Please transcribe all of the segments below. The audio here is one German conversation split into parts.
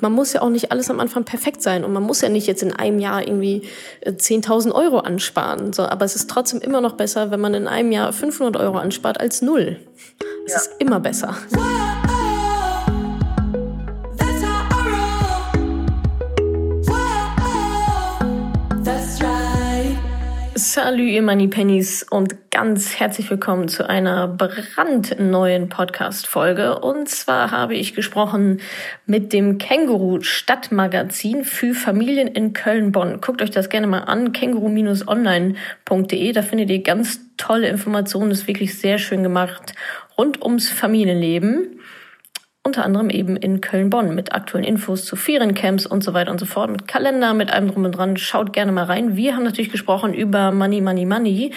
man muss ja auch nicht alles am Anfang perfekt sein und man muss ja nicht jetzt in einem Jahr irgendwie 10.000 äh, Euro ansparen. So, aber es ist trotzdem immer noch besser, wenn man in einem Jahr 500 Euro anspart als null. Es ja. ist immer besser. Salut, ihr Money Pennies und ganz herzlich willkommen zu einer brandneuen Podcast-Folge. Und zwar habe ich gesprochen mit dem Känguru Stadtmagazin für Familien in Köln-Bonn. Guckt euch das gerne mal an, känguru-online.de. Da findet ihr ganz tolle Informationen, ist wirklich sehr schön gemacht rund ums Familienleben unter anderem eben in Köln-Bonn mit aktuellen Infos zu Feriencamps und so weiter und so fort, mit Kalender, mit allem drum und dran. Schaut gerne mal rein. Wir haben natürlich gesprochen über Money, Money, Money.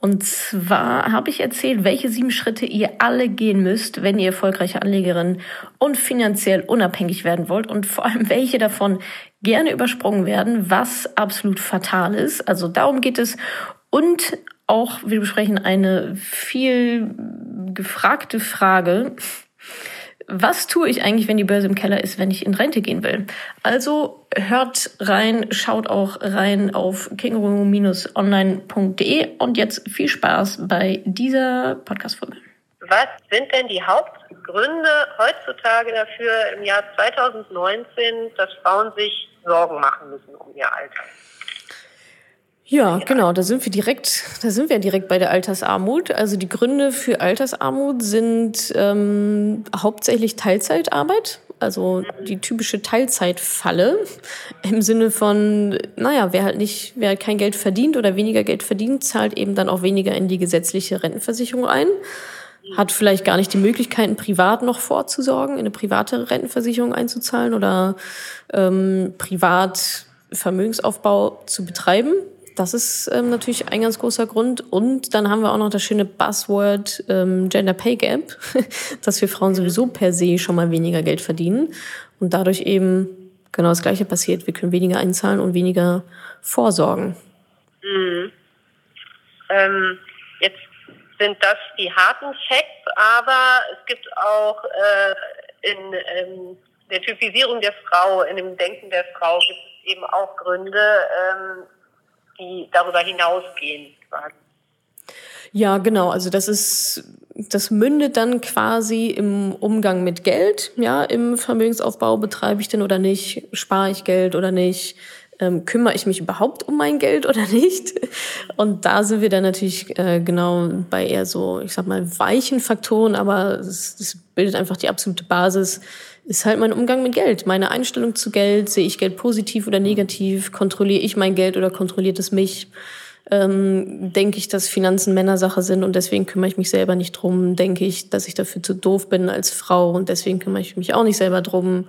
Und zwar habe ich erzählt, welche sieben Schritte ihr alle gehen müsst, wenn ihr erfolgreiche Anlegerin und finanziell unabhängig werden wollt und vor allem welche davon gerne übersprungen werden, was absolut fatal ist. Also darum geht es. Und auch, wir besprechen eine viel gefragte Frage was tue ich eigentlich, wenn die Börse im Keller ist, wenn ich in Rente gehen will? Also hört rein, schaut auch rein auf känguru-online.de und jetzt viel Spaß bei dieser Podcast-Folge. Was sind denn die Hauptgründe heutzutage dafür im Jahr 2019, dass Frauen sich Sorgen machen müssen um ihr Alter? Ja, genau, da sind wir direkt, da sind wir direkt bei der Altersarmut. Also die Gründe für Altersarmut sind ähm, hauptsächlich Teilzeitarbeit, also die typische Teilzeitfalle im Sinne von, naja, wer halt nicht, wer halt kein Geld verdient oder weniger Geld verdient, zahlt eben dann auch weniger in die gesetzliche Rentenversicherung ein, hat vielleicht gar nicht die Möglichkeiten, privat noch vorzusorgen, in eine private Rentenversicherung einzuzahlen oder ähm, privat Vermögensaufbau zu betreiben das ist ähm, natürlich ein ganz großer Grund. Und dann haben wir auch noch das schöne Buzzword ähm, Gender Pay Gap, dass wir Frauen sowieso per se schon mal weniger Geld verdienen und dadurch eben genau das Gleiche passiert. Wir können weniger einzahlen und weniger vorsorgen. Mhm. Ähm, jetzt sind das die harten Facts, aber es gibt auch äh, in ähm, der Typisierung der Frau, in dem Denken der Frau gibt es eben auch Gründe, ähm, die darüber hinausgehen. Ja, genau. Also das ist, das mündet dann quasi im Umgang mit Geld. Ja, im Vermögensaufbau betreibe ich denn oder nicht? Spare ich Geld oder nicht? Ähm, kümmere ich mich überhaupt um mein Geld oder nicht? Und da sind wir dann natürlich äh, genau bei eher so, ich sag mal, weichen Faktoren, aber es, es bildet einfach die absolute Basis ist halt mein Umgang mit Geld. Meine Einstellung zu Geld, sehe ich Geld positiv oder negativ, kontrolliere ich mein Geld oder kontrolliert es mich? Ähm, denke ich, dass Finanzen Männersache sind und deswegen kümmere ich mich selber nicht drum? Denke ich, dass ich dafür zu doof bin als Frau und deswegen kümmere ich mich auch nicht selber drum?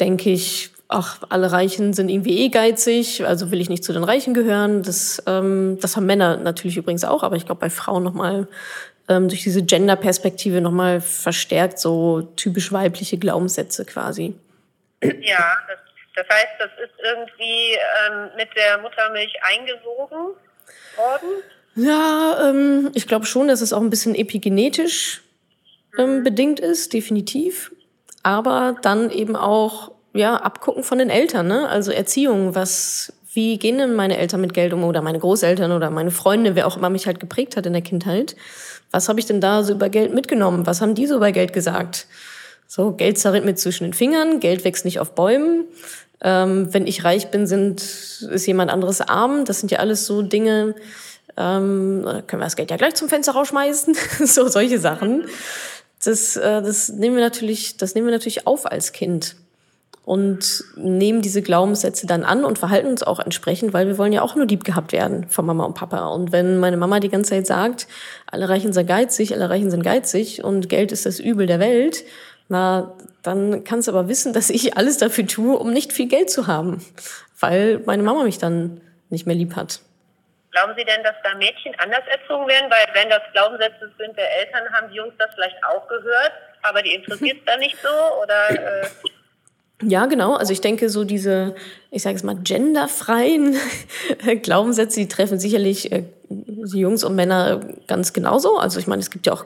Denke ich, ach, alle Reichen sind irgendwie eh geizig, also will ich nicht zu den Reichen gehören. Das, ähm, das haben Männer natürlich übrigens auch, aber ich glaube bei Frauen noch mal ähm, durch diese Gender-Perspektive nochmal verstärkt, so typisch weibliche Glaubenssätze quasi. Ja, das, das heißt, das ist irgendwie ähm, mit der Muttermilch eingesogen worden? Ja, ähm, ich glaube schon, dass es auch ein bisschen epigenetisch ähm, mhm. bedingt ist, definitiv. Aber dann eben auch ja abgucken von den Eltern, ne? Also Erziehung, was wie gehen denn meine Eltern mit Geld um oder meine Großeltern oder meine Freunde, wer auch immer mich halt geprägt hat in der Kindheit? Was habe ich denn da so über Geld mitgenommen? Was haben die so über Geld gesagt? So, Geld zerrinnt mir zwischen den Fingern, Geld wächst nicht auf Bäumen. Ähm, wenn ich reich bin, sind, ist jemand anderes arm. Das sind ja alles so Dinge, ähm, können wir das Geld ja gleich zum Fenster rausschmeißen. so solche Sachen. Das, äh, das nehmen wir natürlich, das nehmen wir natürlich auf als Kind und nehmen diese Glaubenssätze dann an und verhalten uns auch entsprechend, weil wir wollen ja auch nur lieb gehabt werden von Mama und Papa. Und wenn meine Mama die ganze Zeit sagt, alle Reichen sind geizig, alle Reichen sind geizig und Geld ist das Übel der Welt, na, dann kannst du aber wissen, dass ich alles dafür tue, um nicht viel Geld zu haben, weil meine Mama mich dann nicht mehr lieb hat. Glauben Sie denn, dass da Mädchen anders erzogen werden? Weil wenn das Glaubenssätze sind der Eltern, haben die Jungs das vielleicht auch gehört, aber die interessiert es dann nicht so? Oder äh ja, genau. Also ich denke, so diese, ich sage es mal, genderfreien Glaubenssätze, die treffen sicherlich äh, Jungs und Männer ganz genauso. Also ich meine, es gibt ja auch,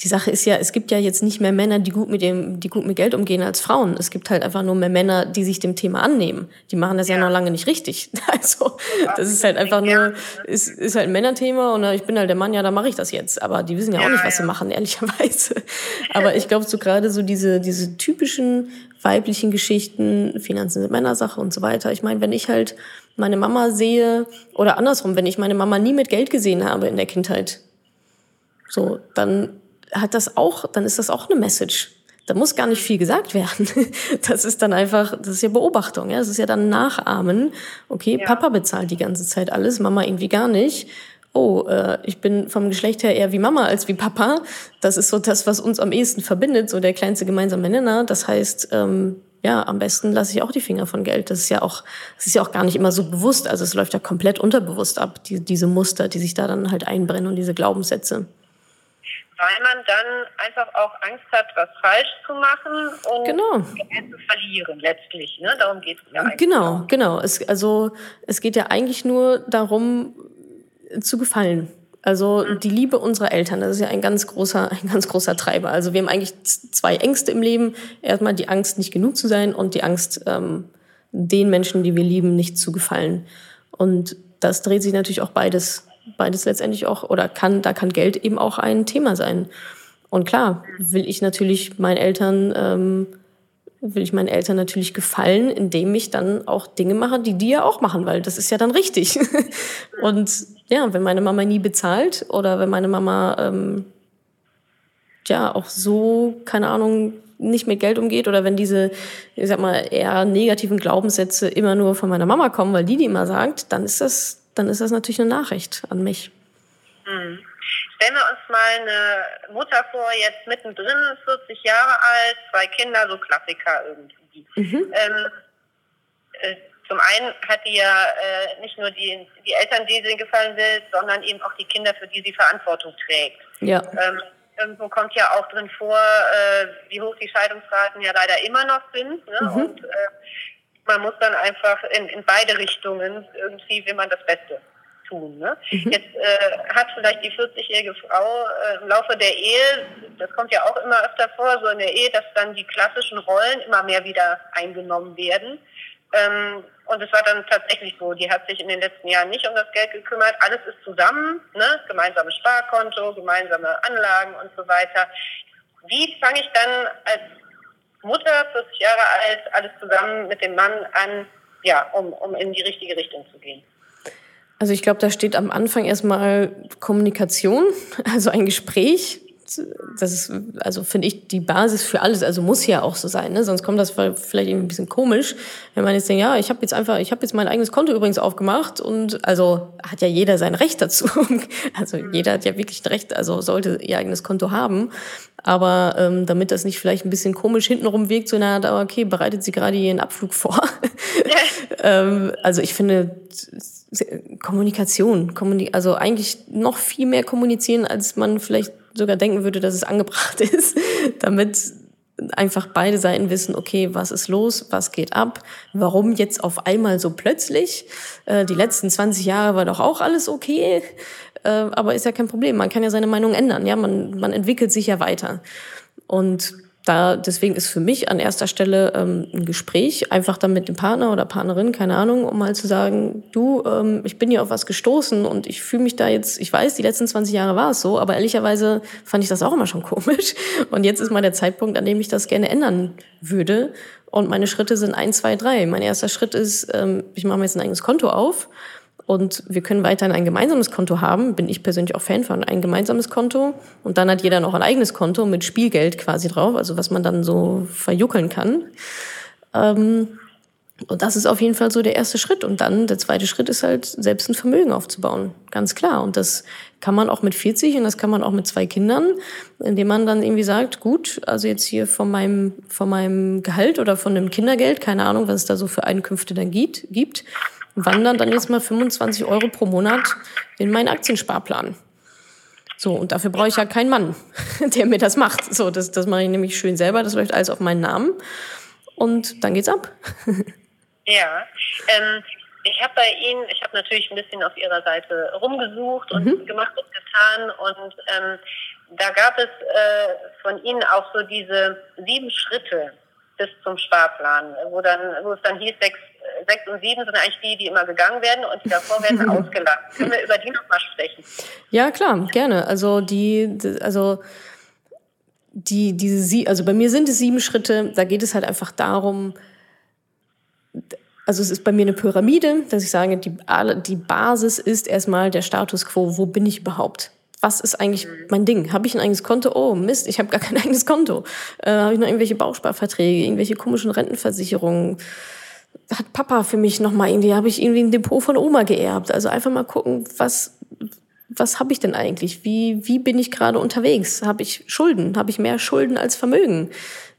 die Sache ist ja, es gibt ja jetzt nicht mehr Männer, die gut mit dem, die gut mit Geld umgehen als Frauen. Es gibt halt einfach nur mehr Männer, die sich dem Thema annehmen. Die machen das ja, ja noch lange nicht richtig. Also das ist halt einfach nur, ist, ist halt ein Männerthema und ich bin halt der Mann, ja, da mache ich das jetzt. Aber die wissen ja auch nicht, was sie machen, ehrlicherweise. Aber ich glaube so gerade so diese, diese typischen weiblichen Geschichten, Finanzen sind Männersache und so weiter. Ich meine, wenn ich halt meine Mama sehe oder andersrum, wenn ich meine Mama nie mit Geld gesehen habe in der Kindheit, so, dann hat das auch, dann ist das auch eine Message. Da muss gar nicht viel gesagt werden. Das ist dann einfach, das ist ja Beobachtung, ja. Das ist ja dann Nachahmen. Okay, ja. Papa bezahlt die ganze Zeit alles, Mama irgendwie gar nicht. Oh, äh, ich bin vom Geschlecht her eher wie Mama als wie Papa. Das ist so das, was uns am ehesten verbindet, so der kleinste gemeinsame Nenner. Das heißt, ähm, ja, am besten lasse ich auch die Finger von Geld. Das ist ja auch, das ist ja auch gar nicht immer so bewusst. Also es läuft ja komplett unterbewusst ab, die, diese Muster, die sich da dann halt einbrennen und diese Glaubenssätze. Weil man dann einfach auch Angst hat, was falsch zu machen und genau. Geld zu verlieren, letztlich. Ne? Darum geht es ja eigentlich. Genau, genau. Es, also es geht ja eigentlich nur darum, zu gefallen. Also mhm. die Liebe unserer Eltern, das ist ja ein ganz großer, ein ganz großer Treiber. Also wir haben eigentlich zwei Ängste im Leben. Erstmal die Angst, nicht genug zu sein und die Angst, ähm, den Menschen, die wir lieben, nicht zu gefallen. Und das dreht sich natürlich auch beides, beides letztendlich auch, oder kann, da kann Geld eben auch ein Thema sein. Und klar, will ich natürlich meinen Eltern, ähm, will ich meinen Eltern natürlich gefallen, indem ich dann auch Dinge mache, die die ja auch machen, weil das ist ja dann richtig. und ja, wenn meine Mama nie bezahlt oder wenn meine Mama ähm, ja auch so, keine Ahnung, nicht mit Geld umgeht oder wenn diese, ich sag mal, eher negativen Glaubenssätze immer nur von meiner Mama kommen, weil die die immer sagt, dann ist das, dann ist das natürlich eine Nachricht an mich. Mhm. Stellen wir uns mal eine Mutter vor, jetzt mittendrin, 40 Jahre alt, zwei Kinder, so Klassiker irgendwie. Mhm. Ähm, äh, zum einen hat die ja äh, nicht nur die, die Eltern, die sie gefallen will, sondern eben auch die Kinder, für die sie Verantwortung trägt. Ja. Ähm, irgendwo kommt ja auch drin vor, äh, wie hoch die Scheidungsraten ja leider immer noch sind. Ne? Mhm. Und äh, man muss dann einfach in, in beide Richtungen irgendwie, will man das Beste tun. Ne? Mhm. Jetzt äh, hat vielleicht die 40-jährige Frau äh, im Laufe der Ehe, das kommt ja auch immer öfter vor, so in der Ehe, dass dann die klassischen Rollen immer mehr wieder eingenommen werden. Ähm, und es war dann tatsächlich so, die hat sich in den letzten Jahren nicht um das Geld gekümmert. Alles ist zusammen, ne? gemeinsames Sparkonto, gemeinsame Anlagen und so weiter. Wie fange ich dann als Mutter, 40 Jahre alt, alles zusammen mit dem Mann an, ja, um, um in die richtige Richtung zu gehen? Also ich glaube, da steht am Anfang erstmal Kommunikation, also ein Gespräch das ist, also finde ich, die Basis für alles. Also muss ja auch so sein, ne? Sonst kommt das vielleicht irgendwie ein bisschen komisch, wenn man jetzt denkt, ja, ich habe jetzt einfach, ich habe jetzt mein eigenes Konto übrigens aufgemacht und also hat ja jeder sein Recht dazu. Also jeder hat ja wirklich ein Recht, also sollte ihr eigenes Konto haben. Aber ähm, damit das nicht vielleicht ein bisschen komisch hintenrum wirkt, so na, okay, bereitet sie gerade ihren Abflug vor. ähm, also ich finde Kommunikation, also eigentlich noch viel mehr kommunizieren, als man vielleicht sogar denken würde, dass es angebracht ist, damit einfach beide Seiten wissen, okay, was ist los, was geht ab, warum jetzt auf einmal so plötzlich. Äh, die letzten 20 Jahre war doch auch alles okay, äh, aber ist ja kein Problem. Man kann ja seine Meinung ändern, ja, man, man entwickelt sich ja weiter. Und da, deswegen ist für mich an erster Stelle ähm, ein Gespräch, einfach dann mit dem Partner oder Partnerin, keine Ahnung, um mal zu sagen, du, ähm, ich bin hier auf was gestoßen und ich fühle mich da jetzt, ich weiß, die letzten 20 Jahre war es so, aber ehrlicherweise fand ich das auch immer schon komisch. Und jetzt ist mal der Zeitpunkt, an dem ich das gerne ändern würde. Und meine Schritte sind eins, zwei, drei. Mein erster Schritt ist, ähm, ich mache mir jetzt ein eigenes Konto auf und wir können weiterhin ein gemeinsames Konto haben. Bin ich persönlich auch Fan von. Ein gemeinsames Konto. Und dann hat jeder noch ein eigenes Konto mit Spielgeld quasi drauf, also was man dann so verjuckeln kann. Ähm, und das ist auf jeden Fall so der erste Schritt. Und dann der zweite Schritt ist halt, selbst ein Vermögen aufzubauen. Ganz klar. Und das kann man auch mit 40 und das kann man auch mit zwei Kindern, indem man dann irgendwie sagt, gut, also jetzt hier von meinem, von meinem Gehalt oder von dem Kindergeld, keine Ahnung, was es da so für Einkünfte dann gibt, gibt wandern dann jetzt mal 25 Euro pro Monat in meinen Aktiensparplan. So, und dafür brauche ich ja keinen Mann, der mir das macht. So, das, das mache ich nämlich schön selber, das läuft alles auf meinen Namen. Und dann geht's ab. ja, ähm, ich habe bei Ihnen, ich habe natürlich ein bisschen auf Ihrer Seite rumgesucht und mhm. gemacht und getan und ähm, da gab es äh, von Ihnen auch so diese sieben Schritte bis zum Sparplan, wo dann, wo es dann hieß, sechs, sechs und sieben sind eigentlich die, die immer gegangen werden und die davor werden ausgelassen. Können wir über die nochmal sprechen? Ja, klar, gerne. Also die, also die, diese sie, also bei mir sind es sieben Schritte, da geht es halt einfach darum, also es ist bei mir eine Pyramide, dass ich sage, die, die Basis ist erstmal der Status quo, wo bin ich überhaupt? Was ist eigentlich mein Ding? Habe ich ein eigenes Konto? Oh Mist, ich habe gar kein eigenes Konto. Äh, habe ich noch irgendwelche Bausparverträge, irgendwelche komischen Rentenversicherungen? Hat Papa für mich noch mal irgendwie, habe ich irgendwie ein Depot von Oma geerbt? Also einfach mal gucken, was was habe ich denn eigentlich? Wie wie bin ich gerade unterwegs? Habe ich Schulden? Habe ich mehr Schulden als Vermögen?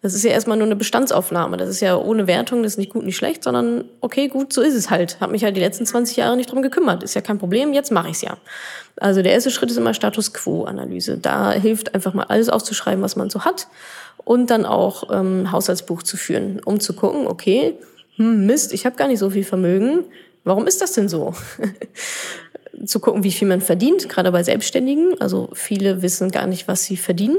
Das ist ja erstmal nur eine Bestandsaufnahme. Das ist ja ohne Wertung, das ist nicht gut, nicht schlecht, sondern okay, gut, so ist es halt. Hab mich halt die letzten 20 Jahre nicht drum gekümmert. Ist ja kein Problem, jetzt mache ich's ja. Also der erste Schritt ist immer Status Quo-Analyse. Da hilft einfach mal alles aufzuschreiben, was man so hat und dann auch ähm, Haushaltsbuch zu führen, um zu gucken, okay, hm, Mist, ich habe gar nicht so viel Vermögen. Warum ist das denn so? zu gucken, wie viel man verdient, gerade bei Selbstständigen. Also viele wissen gar nicht, was sie verdienen.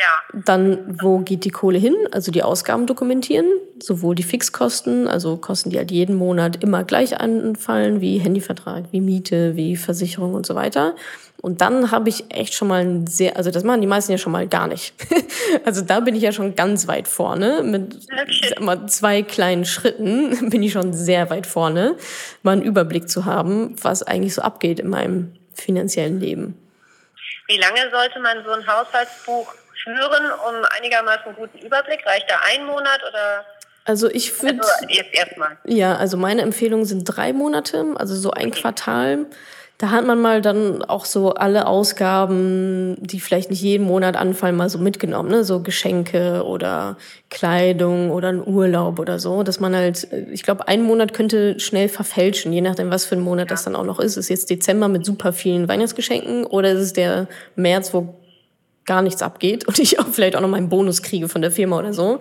Ja. Dann, wo geht die Kohle hin? Also die Ausgaben dokumentieren, sowohl die Fixkosten, also Kosten, die halt jeden Monat immer gleich anfallen, wie Handyvertrag, wie Miete, wie Versicherung und so weiter. Und dann habe ich echt schon mal ein sehr, also das machen die meisten ja schon mal gar nicht. also da bin ich ja schon ganz weit vorne. Mit sag mal, zwei kleinen Schritten bin ich schon sehr weit vorne, mal einen Überblick zu haben, was eigentlich so abgeht in meinem finanziellen Leben. Wie lange sollte man so ein Haushaltsbuch führen, um einigermaßen guten Überblick? Reicht da ein Monat oder? Also ich würde. Also jetzt erstmal. Ja, also meine Empfehlung sind drei Monate, also so ein okay. Quartal. Da hat man mal dann auch so alle Ausgaben, die vielleicht nicht jeden Monat anfallen, mal so mitgenommen, ne? So Geschenke oder Kleidung oder ein Urlaub oder so, dass man halt, ich glaube, ein Monat könnte schnell verfälschen, je nachdem, was für ein Monat ja. das dann auch noch ist. Ist jetzt Dezember mit super vielen Weihnachtsgeschenken oder ist es der März, wo gar nichts abgeht und ich auch vielleicht auch noch meinen Bonus kriege von der Firma oder so.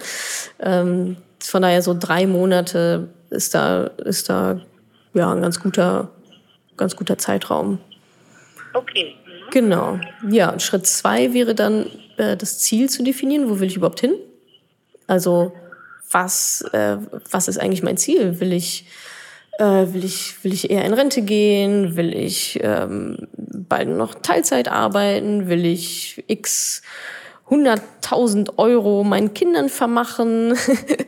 Ähm, von daher so drei Monate ist da, ist da ja ein ganz guter, ganz guter Zeitraum. Okay. Mhm. Genau. Ja, Schritt zwei wäre dann äh, das Ziel zu definieren. Wo will ich überhaupt hin? Also was, äh, was ist eigentlich mein Ziel? Will ich äh, will, ich, will ich eher in Rente gehen? Will ich ähm, bald noch Teilzeit arbeiten? Will ich x 100.000 Euro meinen Kindern vermachen?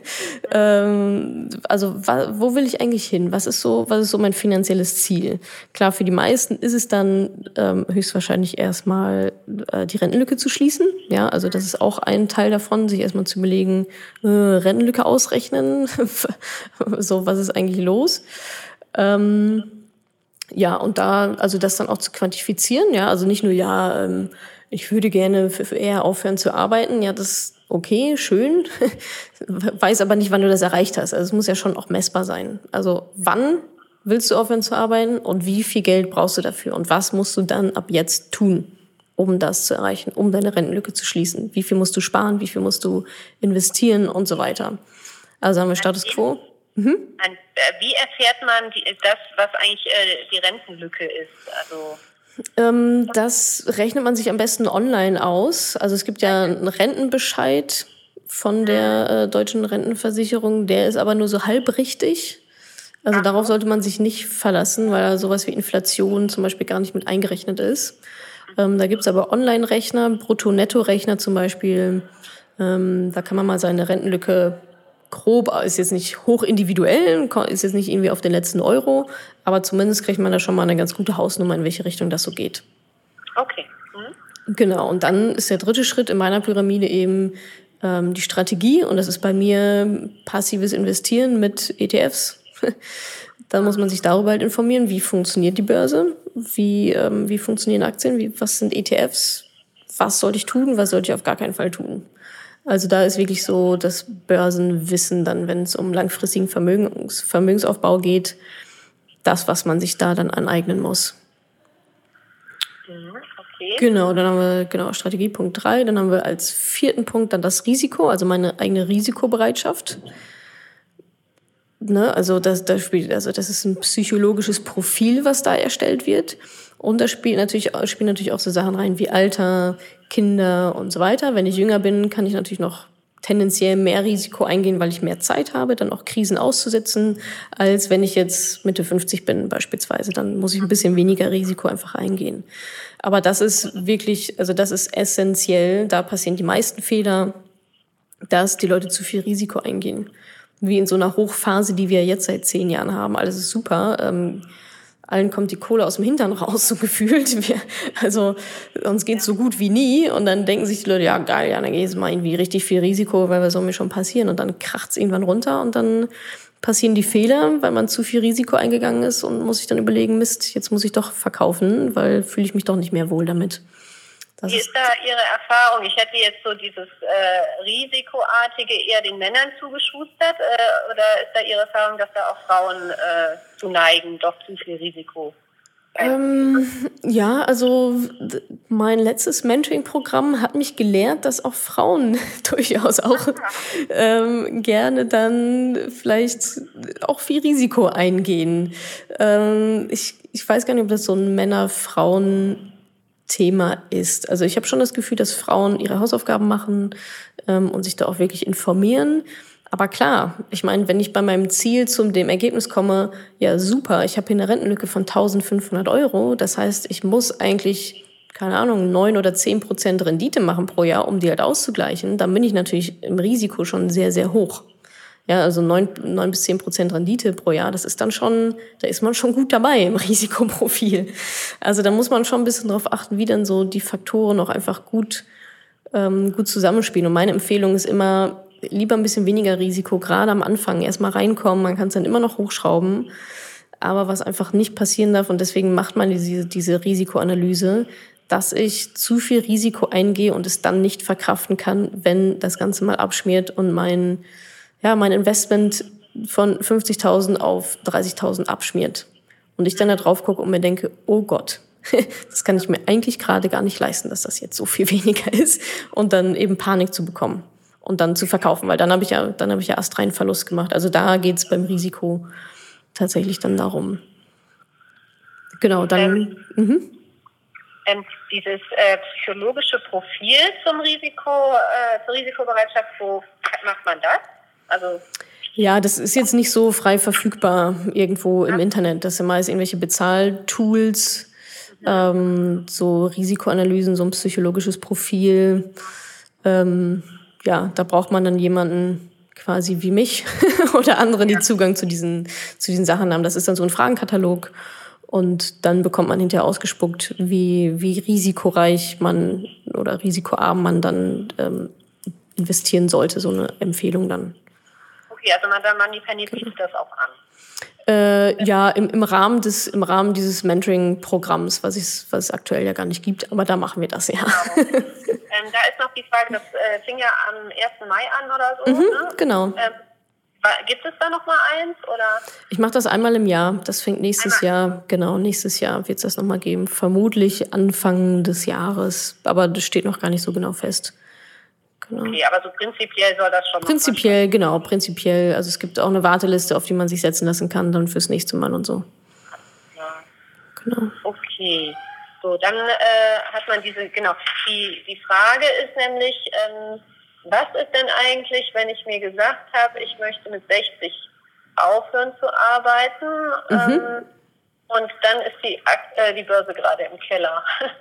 ähm, also wo will ich eigentlich hin? Was ist so, was ist so mein finanzielles Ziel? Klar, für die meisten ist es dann ähm, höchstwahrscheinlich erstmal äh, die Rentenlücke zu schließen. Ja, also das ist auch ein Teil davon, sich erstmal zu überlegen, äh, Rentenlücke ausrechnen. so, was ist eigentlich los? Ähm, ja, und da, also das dann auch zu quantifizieren, ja, also nicht nur, ja, ähm, ich würde gerne eher aufhören zu arbeiten. Ja, das ist okay, schön. Weiß aber nicht, wann du das erreicht hast. Also es muss ja schon auch messbar sein. Also wann willst du aufhören zu arbeiten und wie viel Geld brauchst du dafür und was musst du dann ab jetzt tun, um das zu erreichen, um deine Rentenlücke zu schließen? Wie viel musst du sparen? Wie viel musst du investieren und so weiter? Also haben wir Status Quo. Mhm. Äh, wie erfährt man das, was eigentlich äh, die Rentenlücke ist? Also das rechnet man sich am besten online aus. Also es gibt ja einen Rentenbescheid von der äh, deutschen Rentenversicherung, der ist aber nur so halb richtig. Also darauf sollte man sich nicht verlassen, weil sowas wie Inflation zum Beispiel gar nicht mit eingerechnet ist. Ähm, da gibt's aber Online-Rechner, Brutto-Netto-Rechner zum Beispiel. Ähm, da kann man mal seine Rentenlücke grob, ist jetzt nicht hoch individuell, ist jetzt nicht irgendwie auf den letzten Euro, aber zumindest kriegt man da schon mal eine ganz gute Hausnummer, in welche Richtung das so geht. Okay. Mhm. Genau, und dann ist der dritte Schritt in meiner Pyramide eben ähm, die Strategie und das ist bei mir passives Investieren mit ETFs. Dann muss man sich darüber halt informieren, wie funktioniert die Börse, wie, ähm, wie funktionieren Aktien, wie, was sind ETFs, was sollte ich tun, was sollte ich auf gar keinen Fall tun. Also da ist wirklich so das Börsenwissen dann, wenn es um langfristigen Vermögens, Vermögensaufbau geht, das, was man sich da dann aneignen muss. Mhm, okay. Genau, dann haben wir genau Strategiepunkt drei. Dann haben wir als vierten Punkt dann das Risiko, also meine eigene Risikobereitschaft. Ne, also das, das spielt, also das ist ein psychologisches Profil, was da erstellt wird. Und da spielt natürlich, spielen natürlich auch so Sachen rein wie Alter, Kinder und so weiter. Wenn ich jünger bin, kann ich natürlich noch tendenziell mehr Risiko eingehen, weil ich mehr Zeit habe, dann auch Krisen auszusetzen, als wenn ich jetzt Mitte 50 bin beispielsweise. Dann muss ich ein bisschen weniger Risiko einfach eingehen. Aber das ist wirklich, also das ist essentiell. Da passieren die meisten Fehler, dass die Leute zu viel Risiko eingehen. Wie in so einer Hochphase, die wir jetzt seit zehn Jahren haben. Alles ist super. Ähm, allen kommt die Kohle aus dem Hintern raus, so gefühlt. Wir, also uns geht's so gut wie nie. Und dann denken sich die Leute, ja geil, ja, dann geht's mal irgendwie richtig viel Risiko, weil was soll mir schon passieren? Und dann kracht's irgendwann runter und dann passieren die Fehler, weil man zu viel Risiko eingegangen ist und muss sich dann überlegen, Mist, jetzt muss ich doch verkaufen, weil fühle ich mich doch nicht mehr wohl damit. Das Wie ist da Ihre Erfahrung? Ich hätte jetzt so dieses äh, Risikoartige eher den Männern zugeschustert. Äh, oder ist da Ihre Erfahrung, dass da auch Frauen äh, zu neigen, doch zu viel Risiko? Ähm, ja, also mein letztes Mentoring-Programm hat mich gelehrt, dass auch Frauen durchaus auch ähm, gerne dann vielleicht auch viel Risiko eingehen. Ähm, ich, ich weiß gar nicht, ob das so ein Männer-Frauen- Thema ist. Also ich habe schon das Gefühl, dass Frauen ihre Hausaufgaben machen ähm, und sich da auch wirklich informieren. Aber klar, ich meine, wenn ich bei meinem Ziel zum dem Ergebnis komme, ja super, ich habe hier eine Rentenlücke von 1500 Euro. Das heißt, ich muss eigentlich, keine Ahnung, neun oder zehn Prozent Rendite machen pro Jahr, um die halt auszugleichen. Dann bin ich natürlich im Risiko schon sehr, sehr hoch. Ja, also neun, neun bis zehn Prozent Rendite pro Jahr, das ist dann schon, da ist man schon gut dabei im Risikoprofil. Also da muss man schon ein bisschen darauf achten, wie dann so die Faktoren auch einfach gut, ähm, gut zusammenspielen. Und meine Empfehlung ist immer, lieber ein bisschen weniger Risiko, gerade am Anfang erstmal reinkommen, man kann es dann immer noch hochschrauben. Aber was einfach nicht passieren darf, und deswegen macht man diese, diese Risikoanalyse, dass ich zu viel Risiko eingehe und es dann nicht verkraften kann, wenn das Ganze mal abschmiert und mein ja, mein Investment von 50.000 auf 30.000 abschmiert. Und ich dann da drauf gucke und mir denke, oh Gott, das kann ich mir eigentlich gerade gar nicht leisten, dass das jetzt so viel weniger ist. Und dann eben Panik zu bekommen und dann zu verkaufen, weil dann habe ich ja, dann habe ich ja erst rein Verlust gemacht. Also da geht's beim Risiko tatsächlich dann darum. Genau, dann. Ähm, mhm. ähm, dieses äh, psychologische Profil zum Risiko, äh, zur Risikobereitschaft, wo macht man das? Also ja, das ist jetzt nicht so frei verfügbar irgendwo im Internet. Das sind meist irgendwelche Bezahltools, ähm, so Risikoanalysen, so ein psychologisches Profil. Ähm, ja, da braucht man dann jemanden quasi wie mich oder andere, die Zugang zu diesen, zu diesen Sachen haben. Das ist dann so ein Fragenkatalog. Und dann bekommt man hinterher ausgespuckt, wie, wie risikoreich man oder risikoarm man dann ähm, investieren sollte, so eine Empfehlung dann. Okay, also Madame Moneypenny bietet das auch an. Äh, ja, im, im, Rahmen des, im Rahmen dieses Mentoring-Programms, was, was es aktuell ja gar nicht gibt, aber da machen wir das ja. Genau. ähm, da ist noch die Frage, das äh, fing ja am 1. Mai an oder so. Mhm, ne? Genau. Ähm, gibt es da noch mal eins oder? Ich mache das einmal im Jahr. Das fängt nächstes einmal. Jahr, genau, nächstes Jahr wird es das noch mal geben. Vermutlich Anfang des Jahres, aber das steht noch gar nicht so genau fest. Genau. Okay, aber so prinzipiell soll das schon. Prinzipiell, genau, prinzipiell. Also es gibt auch eine Warteliste, auf die man sich setzen lassen kann, dann fürs nächste Mal und so. Ja. Genau. Okay. So, dann äh, hat man diese, genau. Die, die Frage ist nämlich, ähm, was ist denn eigentlich, wenn ich mir gesagt habe, ich möchte mit 60 aufhören zu arbeiten mhm. ähm, und dann ist die, äh, die Börse gerade im Keller.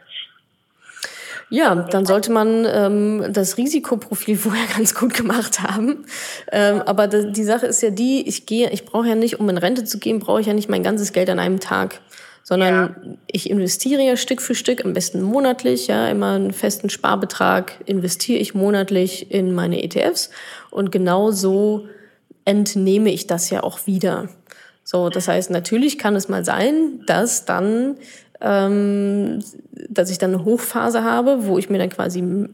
Ja, dann sollte man ähm, das Risikoprofil vorher ganz gut gemacht haben. Ähm, aber die Sache ist ja die, ich gehe, ich brauche ja nicht, um in Rente zu gehen, brauche ich ja nicht mein ganzes Geld an einem Tag. Sondern ja. ich investiere ja Stück für Stück, am besten monatlich, ja, immer einen festen Sparbetrag investiere ich monatlich in meine ETFs und genau so entnehme ich das ja auch wieder. So, das heißt, natürlich kann es mal sein, dass dann ähm, dass ich dann eine Hochphase habe, wo ich mir dann quasi,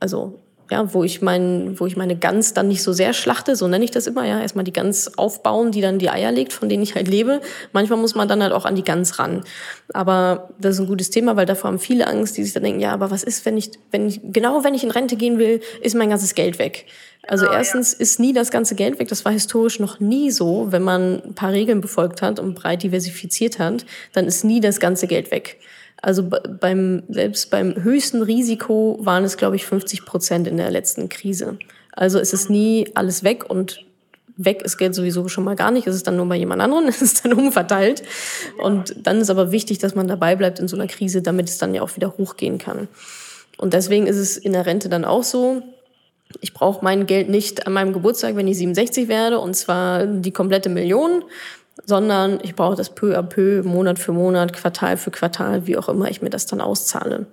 also ja, wo ich mein, wo ich meine Gans dann nicht so sehr schlachte, so nenne ich das immer, ja, erstmal die Gans aufbauen, die dann die Eier legt, von denen ich halt lebe. Manchmal muss man dann halt auch an die Gans ran. Aber das ist ein gutes Thema, weil davor haben viele Angst, die sich dann denken, ja, aber was ist, wenn ich, wenn ich, genau wenn ich in Rente gehen will, ist mein ganzes Geld weg. Also genau, erstens ja. ist nie das ganze Geld weg. Das war historisch noch nie so. Wenn man ein paar Regeln befolgt hat und breit diversifiziert hat, dann ist nie das ganze Geld weg. Also beim, selbst beim höchsten Risiko waren es, glaube ich, 50 Prozent in der letzten Krise. Also es ist nie alles weg und weg ist Geld sowieso schon mal gar nicht. Es ist dann nur bei jemand anderen, es ist dann umverteilt. Und dann ist aber wichtig, dass man dabei bleibt in so einer Krise, damit es dann ja auch wieder hochgehen kann. Und deswegen ist es in der Rente dann auch so, ich brauche mein Geld nicht an meinem Geburtstag, wenn ich 67 werde, und zwar die komplette Million, sondern ich brauche das peu à peu, Monat für Monat, Quartal für Quartal, wie auch immer ich mir das dann auszahle.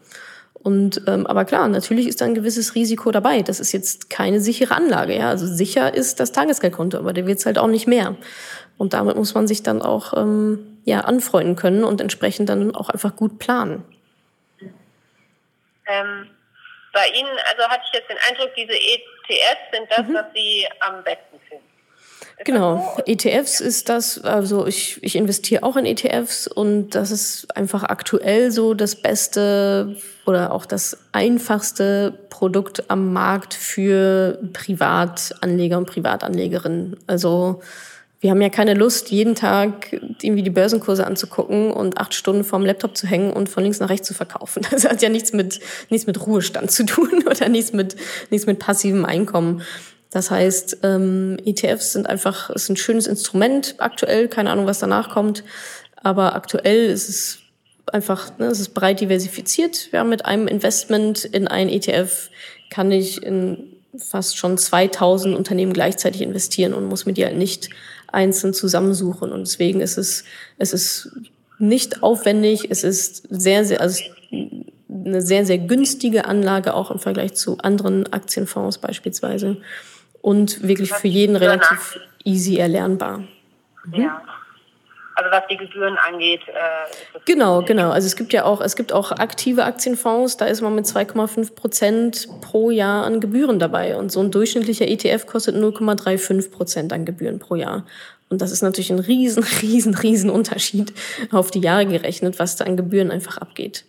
Und ähm, aber klar, natürlich ist da ein gewisses Risiko dabei. Das ist jetzt keine sichere Anlage, ja. Also sicher ist das Tagesgeldkonto, aber der wird's halt auch nicht mehr. Und damit muss man sich dann auch ähm, ja anfreunden können und entsprechend dann auch einfach gut planen. Ähm, bei Ihnen, also hatte ich jetzt den Eindruck, diese ETFs sind das, mhm. was Sie am besten finden. Genau, ETFs ist das, also ich, ich investiere auch in ETFs und das ist einfach aktuell so das beste oder auch das einfachste Produkt am Markt für Privatanleger und Privatanlegerinnen. Also wir haben ja keine Lust, jeden Tag irgendwie die Börsenkurse anzugucken und acht Stunden vorm Laptop zu hängen und von links nach rechts zu verkaufen. Das hat ja nichts mit, nichts mit Ruhestand zu tun oder nichts mit, nichts mit passivem Einkommen. Das heißt, ähm, ETFs sind einfach, ist ein schönes Instrument aktuell, keine Ahnung, was danach kommt. Aber aktuell ist es einfach, ne, es ist breit diversifiziert. Ja, mit einem Investment in ein ETF kann ich in fast schon 2000 Unternehmen gleichzeitig investieren und muss mir die halt nicht einzeln zusammensuchen. Und deswegen ist es, es ist nicht aufwendig, es ist sehr, sehr, also eine sehr, sehr günstige Anlage auch im Vergleich zu anderen Aktienfonds beispielsweise und wirklich für jeden relativ easy erlernbar. Mhm. Ja. Also was die Gebühren angeht. Äh, genau, genau. Also es gibt ja auch, es gibt auch aktive Aktienfonds, da ist man mit 2,5 Prozent pro Jahr an Gebühren dabei. Und so ein durchschnittlicher ETF kostet 0,35 Prozent an Gebühren pro Jahr. Und das ist natürlich ein riesen, riesen, riesen Unterschied auf die Jahre gerechnet, was da an Gebühren einfach abgeht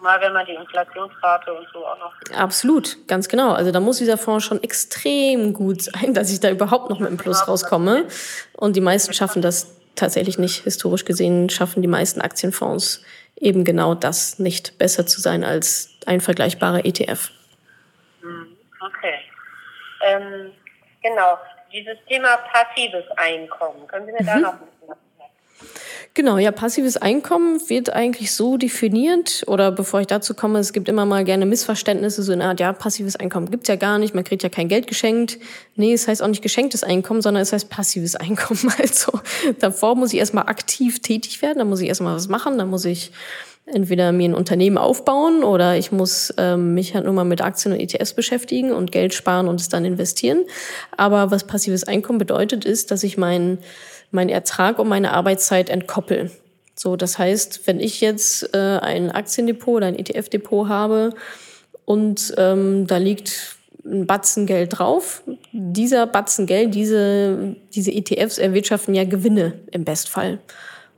mal wenn man die Inflationsrate und so auch noch. Absolut, ganz genau. Also da muss dieser Fonds schon extrem gut sein, dass ich da überhaupt noch mit einem Plus rauskomme. Und die meisten schaffen das tatsächlich nicht. Historisch gesehen schaffen die meisten Aktienfonds eben genau das nicht, besser zu sein als ein vergleichbarer ETF. Hm, okay. Ähm, genau. Dieses Thema passives Einkommen, können Sie mir mhm. da noch ein bisschen Genau, ja, passives Einkommen wird eigentlich so definiert, oder bevor ich dazu komme, es gibt immer mal gerne Missverständnisse, so eine Art, ja, passives Einkommen gibt's ja gar nicht, man kriegt ja kein Geld geschenkt. Nee, es heißt auch nicht geschenktes Einkommen, sondern es heißt passives Einkommen. Also davor muss ich erstmal aktiv tätig werden, da muss ich erstmal was machen, da muss ich entweder mir ein Unternehmen aufbauen oder ich muss ähm, mich halt nur mal mit Aktien und ETFs beschäftigen und Geld sparen und es dann investieren. Aber was passives Einkommen bedeutet, ist, dass ich meinen meinen Ertrag und meine Arbeitszeit entkoppeln. So, das heißt, wenn ich jetzt äh, ein Aktiendepot oder ein ETF-Depot habe und ähm, da liegt ein Batzen Geld drauf, dieser Batzen Geld, diese, diese ETFs erwirtschaften ja Gewinne im Bestfall.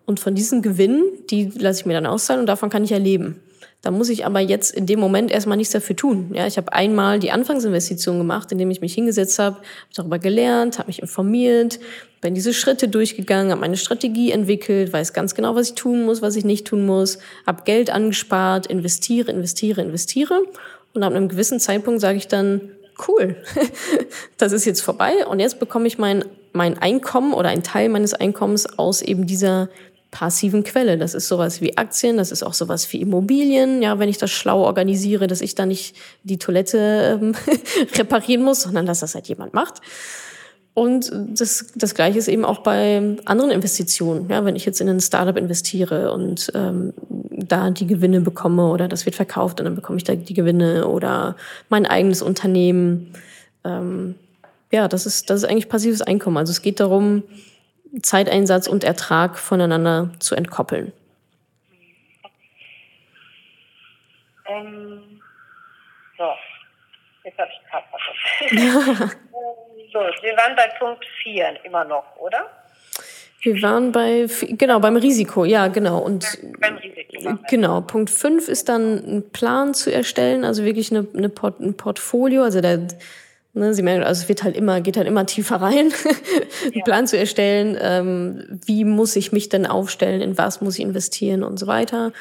Und von diesen Gewinnen, die lasse ich mir dann auszahlen und davon kann ich ja leben. Da muss ich aber jetzt in dem Moment erstmal nichts dafür tun. Ja, ich habe einmal die Anfangsinvestition gemacht, indem ich mich hingesetzt habe, hab darüber gelernt, habe mich informiert, bin diese Schritte durchgegangen, habe meine Strategie entwickelt, weiß ganz genau, was ich tun muss, was ich nicht tun muss, habe Geld angespart, investiere, investiere, investiere und ab einem gewissen Zeitpunkt sage ich dann, cool, das ist jetzt vorbei und jetzt bekomme ich mein, mein Einkommen oder einen Teil meines Einkommens aus eben dieser passiven Quelle. Das ist sowas wie Aktien, das ist auch sowas wie Immobilien. Ja, wenn ich das schlau organisiere, dass ich da nicht die Toilette ähm, reparieren muss, sondern dass das halt jemand macht. Und das, das Gleiche ist eben auch bei anderen Investitionen. Ja, wenn ich jetzt in ein Startup investiere und ähm, da die Gewinne bekomme oder das wird verkauft und dann bekomme ich da die Gewinne oder mein eigenes Unternehmen. Ähm, ja, das ist, das ist eigentlich passives Einkommen. Also es geht darum, Zeiteinsatz und Ertrag voneinander zu entkoppeln? Ähm, so. Jetzt habe ich gerade so, wir waren bei Punkt 4 immer noch, oder? Wir waren bei, genau, beim Risiko, ja, genau. Und beim Risiko. Genau, Punkt 5 ist dann ein Plan zu erstellen, also wirklich eine, eine Port, ein Portfolio, also der, ne, Sie merken, also es wird halt immer, geht halt immer tiefer rein, einen ja. Plan zu erstellen, ähm, wie muss ich mich denn aufstellen, in was muss ich investieren und so weiter.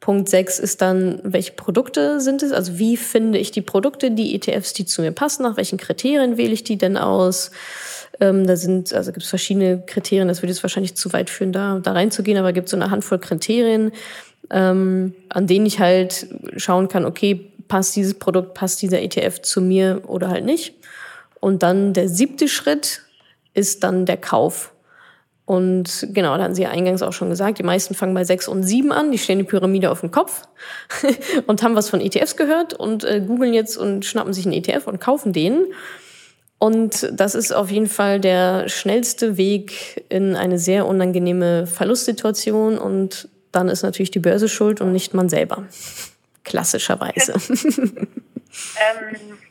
Punkt 6 ist dann, welche Produkte sind es? Also wie finde ich die Produkte, die ETFs, die zu mir passen, nach welchen Kriterien wähle ich die denn aus? Ähm, da sind, also gibt es verschiedene Kriterien, das würde jetzt wahrscheinlich zu weit führen, da, da reinzugehen, aber gibt so eine Handvoll Kriterien, ähm, an denen ich halt schauen kann, okay, passt dieses Produkt, passt dieser ETF zu mir oder halt nicht. Und dann der siebte Schritt ist dann der Kauf. Und genau, da hatten Sie ja eingangs auch schon gesagt, die meisten fangen bei sechs und sieben an, die stellen die Pyramide auf den Kopf und haben was von ETFs gehört und äh, googeln jetzt und schnappen sich einen ETF und kaufen den. Und das ist auf jeden Fall der schnellste Weg in eine sehr unangenehme Verlustsituation. Und dann ist natürlich die Börse schuld und nicht man selber. Klassischerweise. ähm,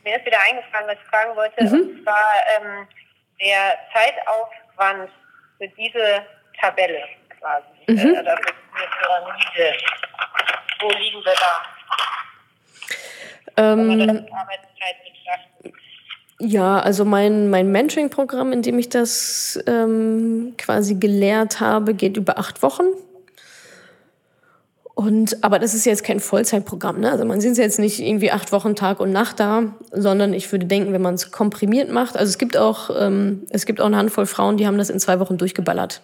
mir ist wieder eingefallen, was ich fragen wollte. Mhm. Und zwar ähm, der Zeitaufwand für diese Tabelle quasi. Mhm. Äh, oder für diese Pyramide. Wo liegen wir da? Ähm, Wenn man das Arbeitszeit betrachtet. Ja, also mein, mein Mentoring-Programm, in dem ich das ähm, quasi gelehrt habe, geht über acht Wochen. Und, aber das ist jetzt kein Vollzeitprogramm. Ne? Also man sind jetzt nicht irgendwie acht Wochen Tag und Nacht da, sondern ich würde denken, wenn man es komprimiert macht. Also es gibt auch ähm, es gibt auch eine Handvoll Frauen, die haben das in zwei Wochen durchgeballert.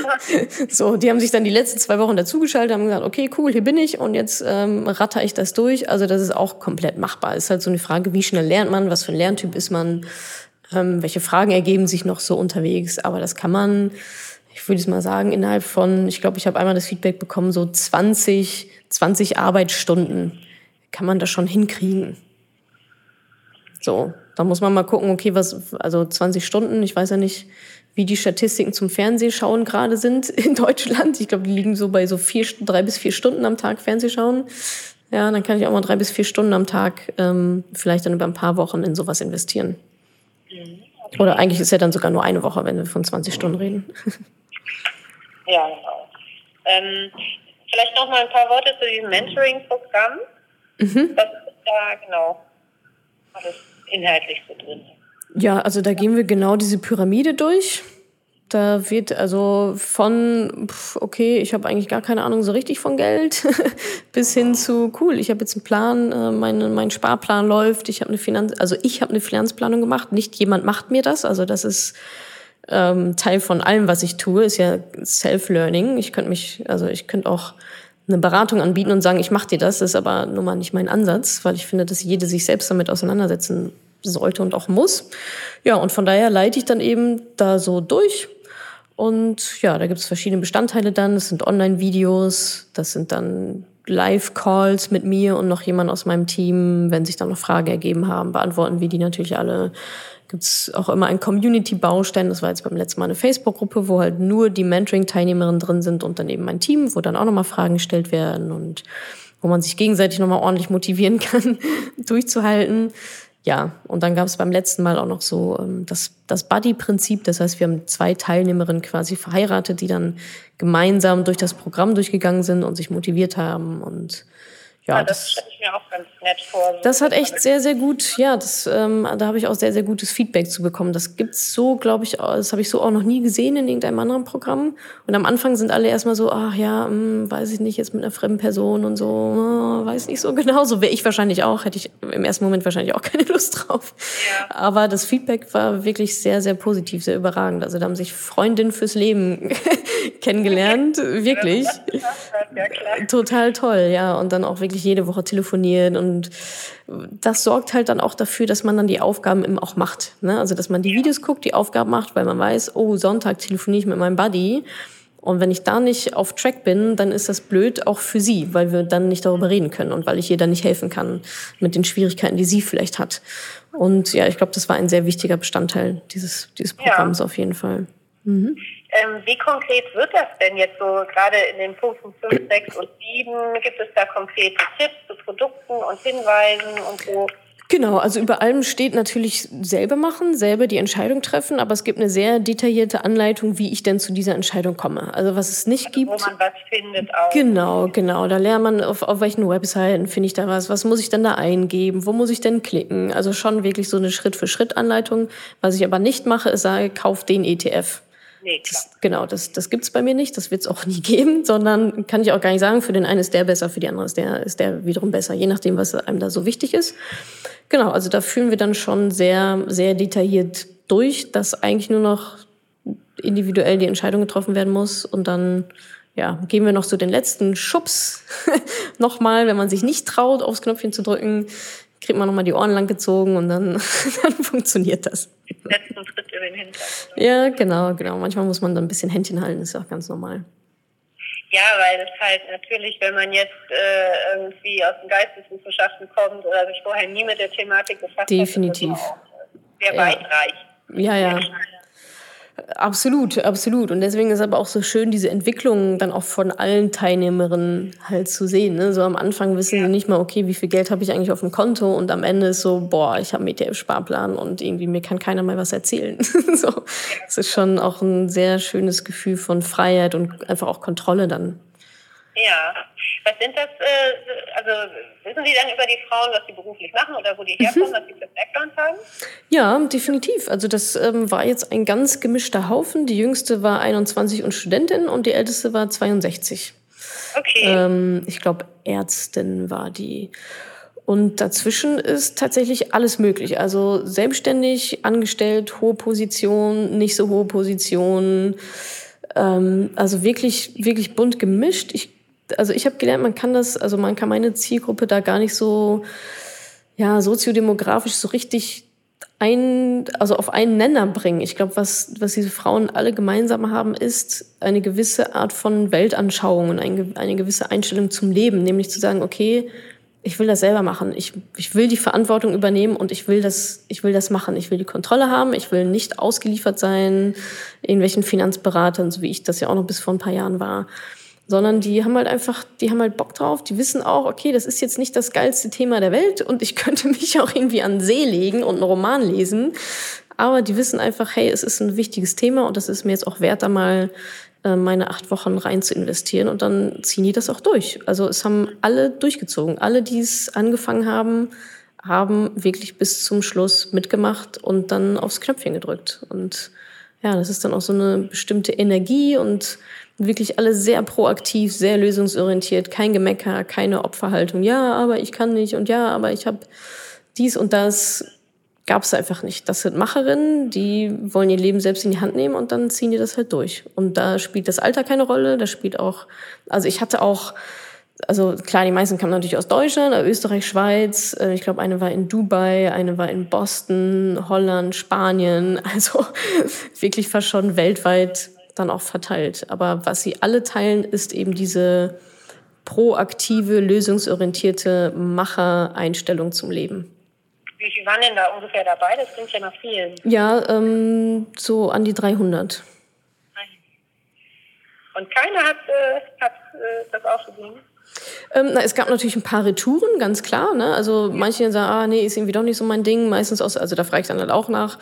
so, die haben sich dann die letzten zwei Wochen dazugeschaltet, haben gesagt, okay, cool, hier bin ich und jetzt ähm, ratter ich das durch. Also das ist auch komplett machbar. Ist halt so eine Frage, wie schnell lernt man, was für ein Lerntyp ist man, ähm, welche Fragen ergeben sich noch so unterwegs. Aber das kann man ich würde es mal sagen, innerhalb von, ich glaube, ich habe einmal das Feedback bekommen, so 20, 20 Arbeitsstunden kann man das schon hinkriegen. So, da muss man mal gucken, okay, was, also 20 Stunden, ich weiß ja nicht, wie die Statistiken zum Fernsehschauen gerade sind in Deutschland. Ich glaube, die liegen so bei so vier, drei bis vier Stunden am Tag Fernsehschauen. Ja, dann kann ich auch mal drei bis vier Stunden am Tag ähm, vielleicht dann über ein paar Wochen in sowas investieren. Mhm. Oder eigentlich ist ja dann sogar nur eine Woche, wenn wir von 20 Stunden reden. Ja, genau. Ähm, vielleicht noch mal ein paar Worte zu diesem Mentoring-Programm. Mhm. Was ist da genau alles inhaltlich so drin? Ja, also da gehen wir genau diese Pyramide durch. Da wird also von, okay, ich habe eigentlich gar keine Ahnung so richtig von Geld, bis hin zu, cool, ich habe jetzt einen Plan, äh, mein, mein Sparplan läuft, ich habe eine Finanz, also ich habe eine Finanzplanung gemacht, nicht jemand macht mir das, also das ist ähm, Teil von allem, was ich tue, ist ja Self-Learning. Ich könnte mich, also ich könnte auch eine Beratung anbieten und sagen, ich mache dir das, ist aber nun mal nicht mein Ansatz, weil ich finde, dass jede sich selbst damit auseinandersetzen sollte und auch muss. Ja, und von daher leite ich dann eben da so durch. Und ja, da gibt es verschiedene Bestandteile dann. Das sind Online-Videos, das sind dann Live-Calls mit mir und noch jemand aus meinem Team. Wenn sich dann noch Fragen ergeben haben, beantworten wir die natürlich alle gibt es auch immer einen Community-Baustein. Das war jetzt beim letzten Mal eine Facebook-Gruppe, wo halt nur die Mentoring-Teilnehmerinnen drin sind und dann eben mein Team, wo dann auch nochmal Fragen gestellt werden und wo man sich gegenseitig nochmal ordentlich motivieren kann, durchzuhalten. Ja, und dann gab es beim letzten Mal auch noch so ähm, das, das Buddy-Prinzip. Das heißt, wir haben zwei Teilnehmerinnen quasi verheiratet, die dann gemeinsam durch das Programm durchgegangen sind und sich motiviert haben und ja, ja, das, das stelle ich mir auch ganz nett vor. Das hat echt sehr, sehr gut, ja, das, ähm, da habe ich auch sehr, sehr gutes Feedback zu bekommen. Das gibt's so, glaube ich, das habe ich so auch noch nie gesehen in irgendeinem anderen Programm. Und am Anfang sind alle erstmal so, ach ja, hm, weiß ich nicht, jetzt mit einer fremden Person und so, oh, weiß nicht so genau. So wäre ich wahrscheinlich auch, hätte ich im ersten Moment wahrscheinlich auch keine Lust drauf. Ja. Aber das Feedback war wirklich sehr, sehr positiv, sehr überragend. Also da haben sich Freundinnen fürs Leben kennengelernt, wirklich. Ja, Total toll, ja. Und dann auch wirklich wirklich jede Woche telefonieren und das sorgt halt dann auch dafür, dass man dann die Aufgaben eben auch macht. Ne? Also dass man die Videos guckt, die Aufgaben macht, weil man weiß, oh, Sonntag telefoniere ich mit meinem Buddy. Und wenn ich da nicht auf Track bin, dann ist das blöd auch für sie, weil wir dann nicht darüber reden können und weil ich ihr dann nicht helfen kann mit den Schwierigkeiten, die sie vielleicht hat. Und ja, ich glaube, das war ein sehr wichtiger Bestandteil dieses, dieses Programms ja. auf jeden Fall. Mhm. Ähm, wie konkret wird das denn jetzt so, gerade in den Punkten 5, 6 und 7? Gibt es da konkrete Tipps zu Produkten und Hinweisen und so? Genau, also über allem steht natürlich selber machen, selber die Entscheidung treffen, aber es gibt eine sehr detaillierte Anleitung, wie ich denn zu dieser Entscheidung komme. Also was es nicht also, gibt. Wo man was findet auch. Genau, genau. Da lernt man, auf, auf welchen Webseiten finde ich da was, was muss ich denn da eingeben, wo muss ich denn klicken. Also schon wirklich so eine Schritt-für-Schritt-Anleitung. Was ich aber nicht mache, ist sage, kauf den ETF. Nee, klar. Das, genau, das, das gibt's bei mir nicht, das wird's auch nie geben, sondern kann ich auch gar nicht sagen, für den einen ist der besser, für die andere ist der, ist der wiederum besser, je nachdem, was einem da so wichtig ist. Genau, also da fühlen wir dann schon sehr, sehr detailliert durch, dass eigentlich nur noch individuell die Entscheidung getroffen werden muss und dann ja, geben wir noch so den letzten Schubs nochmal, wenn man sich nicht traut, aufs Knöpfchen zu drücken, kriegt man nochmal die Ohren lang gezogen und dann, dann funktioniert das. Letzten Schritt über den Hintern. Ja, genau, genau. Manchmal muss man dann ein bisschen Händchen halten, ist ja auch ganz normal. Ja, weil es halt natürlich, wenn man jetzt äh, irgendwie aus den Geisteswissenschaften kommt oder sich vorher nie mit der Thematik befasst Definitiv. hat, ist das auch sehr ja. weitreichend. Ja, ja. Absolut, absolut. Und deswegen ist aber auch so schön, diese Entwicklung dann auch von allen Teilnehmerinnen halt zu sehen. Ne? So am Anfang wissen ja. sie nicht mal, okay, wie viel Geld habe ich eigentlich auf dem Konto? Und am Ende ist so, boah, ich habe einen ETF-Sparplan und irgendwie mir kann keiner mal was erzählen. so, es ist schon auch ein sehr schönes Gefühl von Freiheit und einfach auch Kontrolle dann. Ja, was sind das, äh, also wissen Sie dann über die Frauen, was sie beruflich machen oder wo die herkommen, mhm. was sie für Background haben? Ja, definitiv. Also das ähm, war jetzt ein ganz gemischter Haufen. Die jüngste war 21 und Studentin und die älteste war 62. Okay. Ähm, ich glaube, Ärztin war die. Und dazwischen ist tatsächlich alles möglich. Also selbstständig, angestellt, hohe Position, nicht so hohe Position. Ähm, also wirklich, wirklich bunt gemischt. Ich also ich habe gelernt, man kann das, also man kann meine Zielgruppe da gar nicht so, ja, soziodemografisch so richtig ein, also auf einen Nenner bringen. Ich glaube, was, was diese Frauen alle gemeinsam haben, ist eine gewisse Art von Weltanschauung und eine, eine gewisse Einstellung zum Leben, nämlich zu sagen, okay, ich will das selber machen. Ich, ich will die Verantwortung übernehmen und ich will das, ich will das machen. Ich will die Kontrolle haben. Ich will nicht ausgeliefert sein irgendwelchen Finanzberatern, so wie ich das ja auch noch bis vor ein paar Jahren war sondern die haben halt einfach, die haben halt Bock drauf, die wissen auch, okay, das ist jetzt nicht das geilste Thema der Welt und ich könnte mich auch irgendwie an den See legen und einen Roman lesen, aber die wissen einfach, hey, es ist ein wichtiges Thema und das ist mir jetzt auch wert, da mal äh, meine acht Wochen rein zu investieren und dann ziehen die das auch durch. Also es haben alle durchgezogen, alle, die es angefangen haben, haben wirklich bis zum Schluss mitgemacht und dann aufs Knöpfchen gedrückt. Und ja, das ist dann auch so eine bestimmte Energie und wirklich alle sehr proaktiv, sehr lösungsorientiert, kein Gemecker, keine Opferhaltung. Ja, aber ich kann nicht und ja, aber ich habe dies und das gab es einfach nicht. Das sind Macherinnen, die wollen ihr Leben selbst in die Hand nehmen und dann ziehen die das halt durch. Und da spielt das Alter keine Rolle, da spielt auch, also ich hatte auch, also klar, die meisten kamen natürlich aus Deutschland, Österreich, Schweiz. Äh, ich glaube, eine war in Dubai, eine war in Boston, Holland, Spanien. Also wirklich fast schon weltweit dann auch verteilt. Aber was sie alle teilen, ist eben diese proaktive, lösungsorientierte Macher-Einstellung zum Leben. Wie viele waren denn da ungefähr dabei? Das klingt ja nach vielen. Ja, ähm, so an die 300. Und keiner hat, äh, hat äh, das aufgegeben? Ähm, na, es gab natürlich ein paar Retouren, ganz klar. Ne? Also manche sagen, ah, nee, ist irgendwie doch nicht so mein Ding. Meistens aus, also da frage ich dann halt auch nach.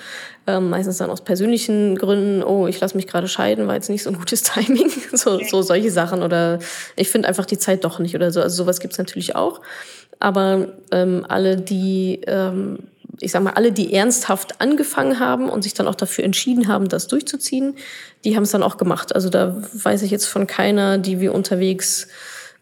Ähm, meistens dann aus persönlichen Gründen, oh, ich lasse mich gerade scheiden, war jetzt nicht so ein gutes Timing. so, so solche Sachen. Oder ich finde einfach die Zeit doch nicht oder so. Also sowas gibt's natürlich auch. Aber ähm, alle, die, ähm, ich sag mal, alle, die ernsthaft angefangen haben und sich dann auch dafür entschieden haben, das durchzuziehen, die haben es dann auch gemacht. Also da weiß ich jetzt von keiner, die wir unterwegs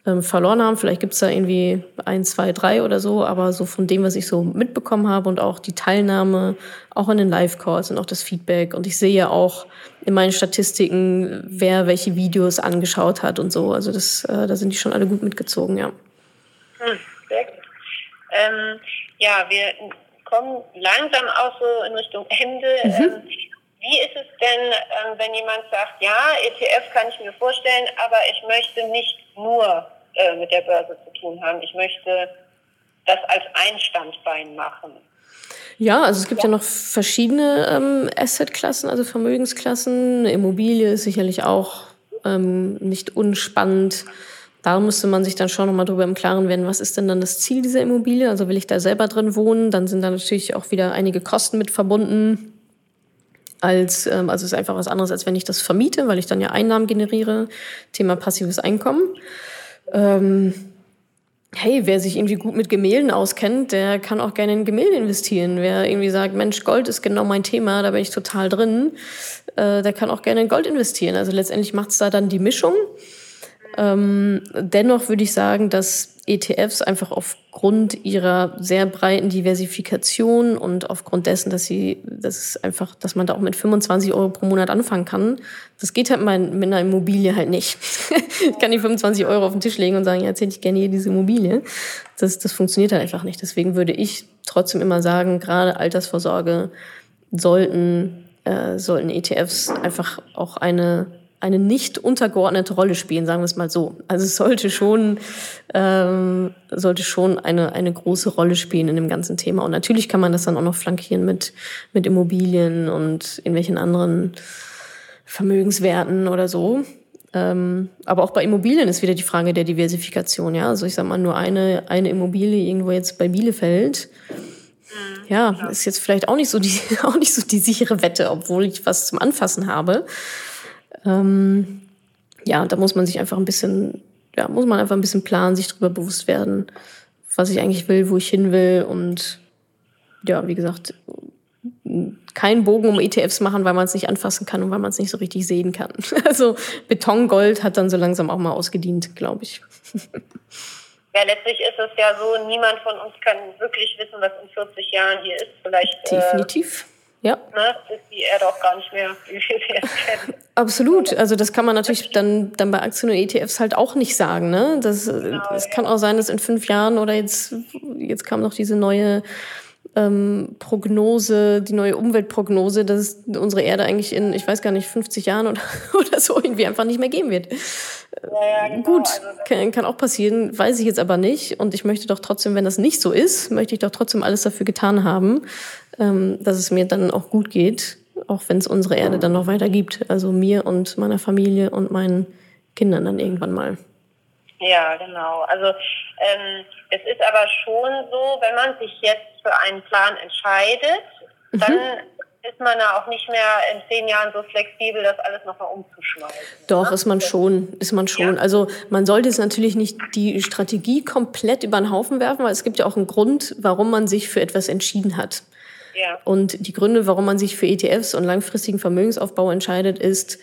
ähm, verloren haben. Vielleicht gibt's da irgendwie ein, zwei, drei oder so, aber so von dem, was ich so mitbekommen habe und auch die Teilnahme, auch in den Live-Calls und auch das Feedback. Und ich sehe ja auch in meinen Statistiken, wer welche Videos angeschaut hat und so. Also das, äh, da sind die schon alle gut mitgezogen, ja. Hm, sehr gut. Ähm, ja, wir kommen langsam auch so in Richtung Ende. Mhm. Ähm, wie ist es denn, ähm, wenn jemand sagt, ja, ETF kann ich mir vorstellen, aber ich möchte nicht nur äh, mit der Börse zu tun haben. Ich möchte das als Einstandbein machen. Ja, also es gibt ja, ja noch verschiedene ähm, Assetklassen, also Vermögensklassen. Eine Immobilie ist sicherlich auch ähm, nicht unspannend. da müsste man sich dann schon nochmal drüber im Klaren werden, was ist denn dann das Ziel dieser Immobilie? Also will ich da selber drin wohnen? Dann sind da natürlich auch wieder einige Kosten mit verbunden. Als, ähm, also ist einfach was anderes, als wenn ich das vermiete, weil ich dann ja Einnahmen generiere. Thema passives Einkommen. Ähm, hey, wer sich irgendwie gut mit Gemälden auskennt, der kann auch gerne in Gemälde investieren. Wer irgendwie sagt, Mensch, Gold ist genau mein Thema, da bin ich total drin, äh, der kann auch gerne in Gold investieren. Also letztendlich macht es da dann die Mischung. Ähm, dennoch würde ich sagen, dass ETFs einfach aufgrund ihrer sehr breiten Diversifikation und aufgrund dessen, dass sie, das ist einfach, dass man da auch mit 25 Euro pro Monat anfangen kann, das geht halt mit einer Immobilie halt nicht. ich kann die 25 Euro auf den Tisch legen und sagen, ja, jetzt hätte ich gerne hier diese Immobilie. Das, das funktioniert halt einfach nicht. Deswegen würde ich trotzdem immer sagen, gerade Altersvorsorge sollten, äh, sollten ETFs einfach auch eine eine nicht untergeordnete Rolle spielen, sagen wir es mal so. Also es sollte schon, ähm, sollte schon eine, eine große Rolle spielen in dem ganzen Thema. Und natürlich kann man das dann auch noch flankieren mit, mit Immobilien und irgendwelchen anderen Vermögenswerten oder so. Ähm, aber auch bei Immobilien ist wieder die Frage der Diversifikation. Ja, also ich sag mal nur eine, eine Immobilie irgendwo jetzt bei Bielefeld. Mhm. Ja, ist jetzt vielleicht auch nicht so die, auch nicht so die sichere Wette, obwohl ich was zum Anfassen habe. Ähm, ja, da muss man sich einfach ein bisschen, ja, muss man einfach ein bisschen planen, sich darüber bewusst werden, was ich eigentlich will, wo ich hin will und ja, wie gesagt, keinen Bogen um ETFs machen, weil man es nicht anfassen kann und weil man es nicht so richtig sehen kann. Also Betongold hat dann so langsam auch mal ausgedient, glaube ich. Ja, letztlich ist es ja so, niemand von uns kann wirklich wissen, was in 40 Jahren hier ist. Vielleicht. Äh, Definitiv. Äh, ja. Ne, die Erde auch gar nicht mehr, wie wir sie kennen. Absolut. Also das kann man natürlich dann, dann bei Aktien und ETFs halt auch nicht sagen. Ne? Das, genau, es ja. kann auch sein, dass in fünf Jahren oder jetzt, jetzt kam noch diese neue ähm, Prognose, die neue Umweltprognose, dass unsere Erde eigentlich in, ich weiß gar nicht, 50 Jahren oder, oder so irgendwie einfach nicht mehr geben wird. Ja, ja, genau. Gut, also, kann, kann auch passieren, weiß ich jetzt aber nicht. Und ich möchte doch trotzdem, wenn das nicht so ist, möchte ich doch trotzdem alles dafür getan haben, ähm, dass es mir dann auch gut geht, auch wenn es unsere Erde dann noch weiter gibt. Also mir und meiner Familie und meinen Kindern dann irgendwann mal. Ja, genau. Also ähm, es ist aber schon so, wenn man sich jetzt für einen Plan entscheidet, mhm. dann ist man da auch nicht mehr in zehn Jahren so flexibel, das alles nochmal umzuschmeißen. Doch, ne? ist man schon, ist man schon. Ja. Also man sollte es natürlich nicht die Strategie komplett über den Haufen werfen, weil es gibt ja auch einen Grund, warum man sich für etwas entschieden hat. Ja. Und die Gründe, warum man sich für ETFs und langfristigen Vermögensaufbau entscheidet, ist,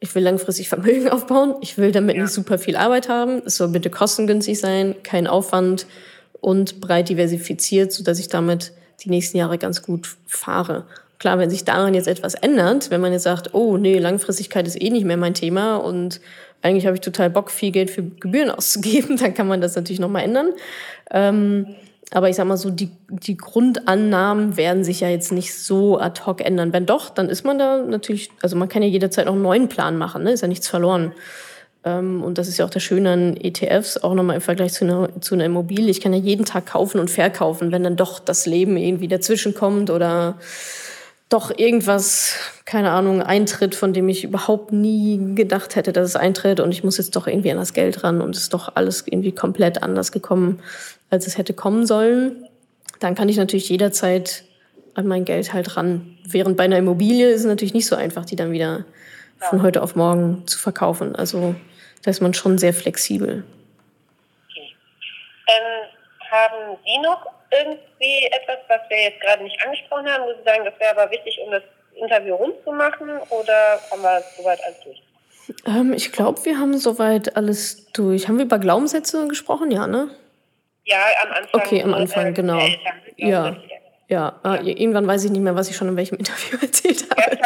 ich will langfristig Vermögen aufbauen, ich will damit ja. nicht super viel Arbeit haben, es soll bitte kostengünstig sein, kein Aufwand und breit diversifiziert, sodass ich damit die nächsten Jahre ganz gut fahre. Klar, wenn sich daran jetzt etwas ändert, wenn man jetzt sagt, oh nee, Langfristigkeit ist eh nicht mehr mein Thema und eigentlich habe ich total Bock, viel Geld für Gebühren auszugeben, dann kann man das natürlich nochmal ändern. Ähm, aber ich sag mal so, die, die Grundannahmen werden sich ja jetzt nicht so ad hoc ändern. Wenn doch, dann ist man da natürlich, also man kann ja jederzeit auch einen neuen Plan machen, ne? ist ja nichts verloren. Ähm, und das ist ja auch das Schöne an ETFs, auch nochmal im Vergleich zu einer, zu einer Immobilie. Ich kann ja jeden Tag kaufen und verkaufen, wenn dann doch das Leben irgendwie dazwischen kommt oder doch irgendwas, keine Ahnung, eintritt, von dem ich überhaupt nie gedacht hätte, dass es eintritt und ich muss jetzt doch irgendwie an das Geld ran und es ist doch alles irgendwie komplett anders gekommen, als es hätte kommen sollen, dann kann ich natürlich jederzeit an mein Geld halt ran. Während bei einer Immobilie ist es natürlich nicht so einfach, die dann wieder von heute auf morgen zu verkaufen. Also da ist man schon sehr flexibel. Okay. Ähm, haben Sie noch irgendwie etwas, was wir jetzt gerade nicht angesprochen haben, wo Sie sagen, das wäre aber wichtig, um das Interview rund zu machen? Oder haben wir soweit alles durch? Ähm, ich glaube, wir haben soweit alles durch. Haben wir über Glaubenssätze gesprochen? Ja, ne? Ja, am Anfang. Okay, am Anfang, äh, genau. Eltern, ja. Ja, ah, irgendwann weiß ich nicht mehr, was ich schon in welchem Interview erzählt habe.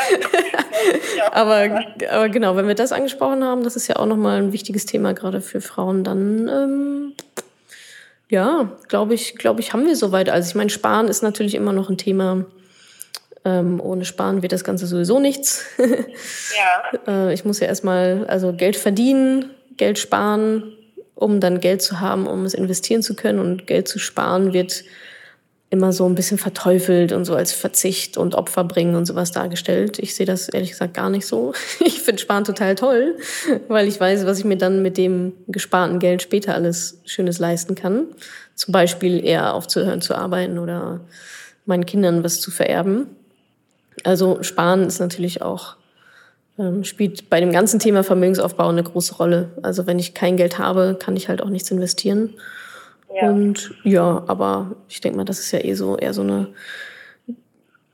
Ja, aber, aber genau, wenn wir das angesprochen haben, das ist ja auch nochmal ein wichtiges Thema gerade für Frauen, dann ähm, ja, glaube ich, glaube ich, haben wir soweit. Also ich meine, Sparen ist natürlich immer noch ein Thema. Ähm, ohne Sparen wird das Ganze sowieso nichts. ja. äh, ich muss ja erstmal also Geld verdienen, Geld sparen, um dann Geld zu haben, um es investieren zu können. Und Geld zu sparen wird immer so ein bisschen verteufelt und so als Verzicht und Opfer bringen und sowas dargestellt. Ich sehe das ehrlich gesagt gar nicht so. Ich finde Sparen total toll, weil ich weiß, was ich mir dann mit dem gesparten Geld später alles Schönes leisten kann. Zum Beispiel eher aufzuhören zu arbeiten oder meinen Kindern was zu vererben. Also Sparen ist natürlich auch ähm, spielt bei dem ganzen Thema Vermögensaufbau eine große Rolle. Also wenn ich kein Geld habe, kann ich halt auch nichts investieren. Ja. Und ja, aber ich denke mal, das ist ja eh so eher so eine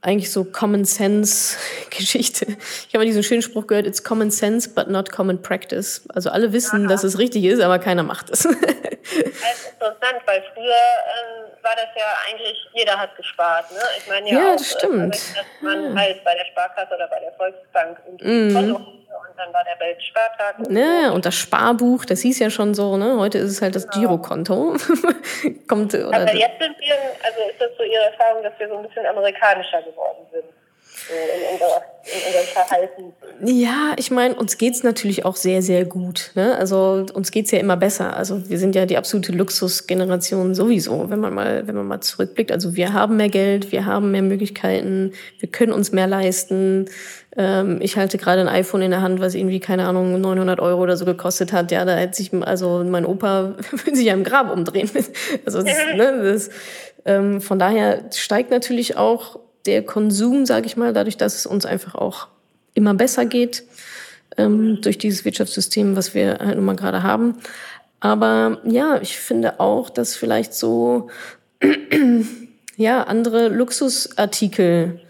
eigentlich so Common Sense Geschichte. Ich habe mal diesen schönen Spruch gehört, it's common sense, but not common practice. Also alle wissen, Aha. dass es richtig ist, aber keiner macht es. Das ist interessant, weil früher ähm, war das ja eigentlich, jeder hat gespart. Ne? Ich meine ja, ja auch, das stimmt. Dass man ja. halt bei der Sparkasse oder bei der Volksbank ein mhm. Und dann war der Weltspartag. Ja, und das Sparbuch, das hieß ja schon so, ne? Heute ist es halt das genau. Girokonto. Kommt, oder Aber jetzt sind wir, also ist das so Ihre Erfahrung, dass wir so ein bisschen amerikanischer geworden sind? In, unserer, in unserem Verhalten. Ja, ich meine, uns geht's natürlich auch sehr, sehr gut. Ne? Also uns geht's ja immer besser. Also wir sind ja die absolute Luxusgeneration sowieso, wenn man mal, wenn man mal zurückblickt. Also wir haben mehr Geld, wir haben mehr Möglichkeiten, wir können uns mehr leisten. Ähm, ich halte gerade ein iPhone in der Hand, was irgendwie, keine Ahnung, 900 Euro oder so gekostet hat. Ja, da hätte sich, also mein Opa würde sich ja im Grab umdrehen. Also das, ne, das, ähm, von daher steigt natürlich auch der Konsum, sage ich mal, dadurch, dass es uns einfach auch immer besser geht ähm, durch dieses Wirtschaftssystem, was wir halt nun mal gerade haben. Aber ja, ich finde auch, dass vielleicht so ja andere Luxusartikel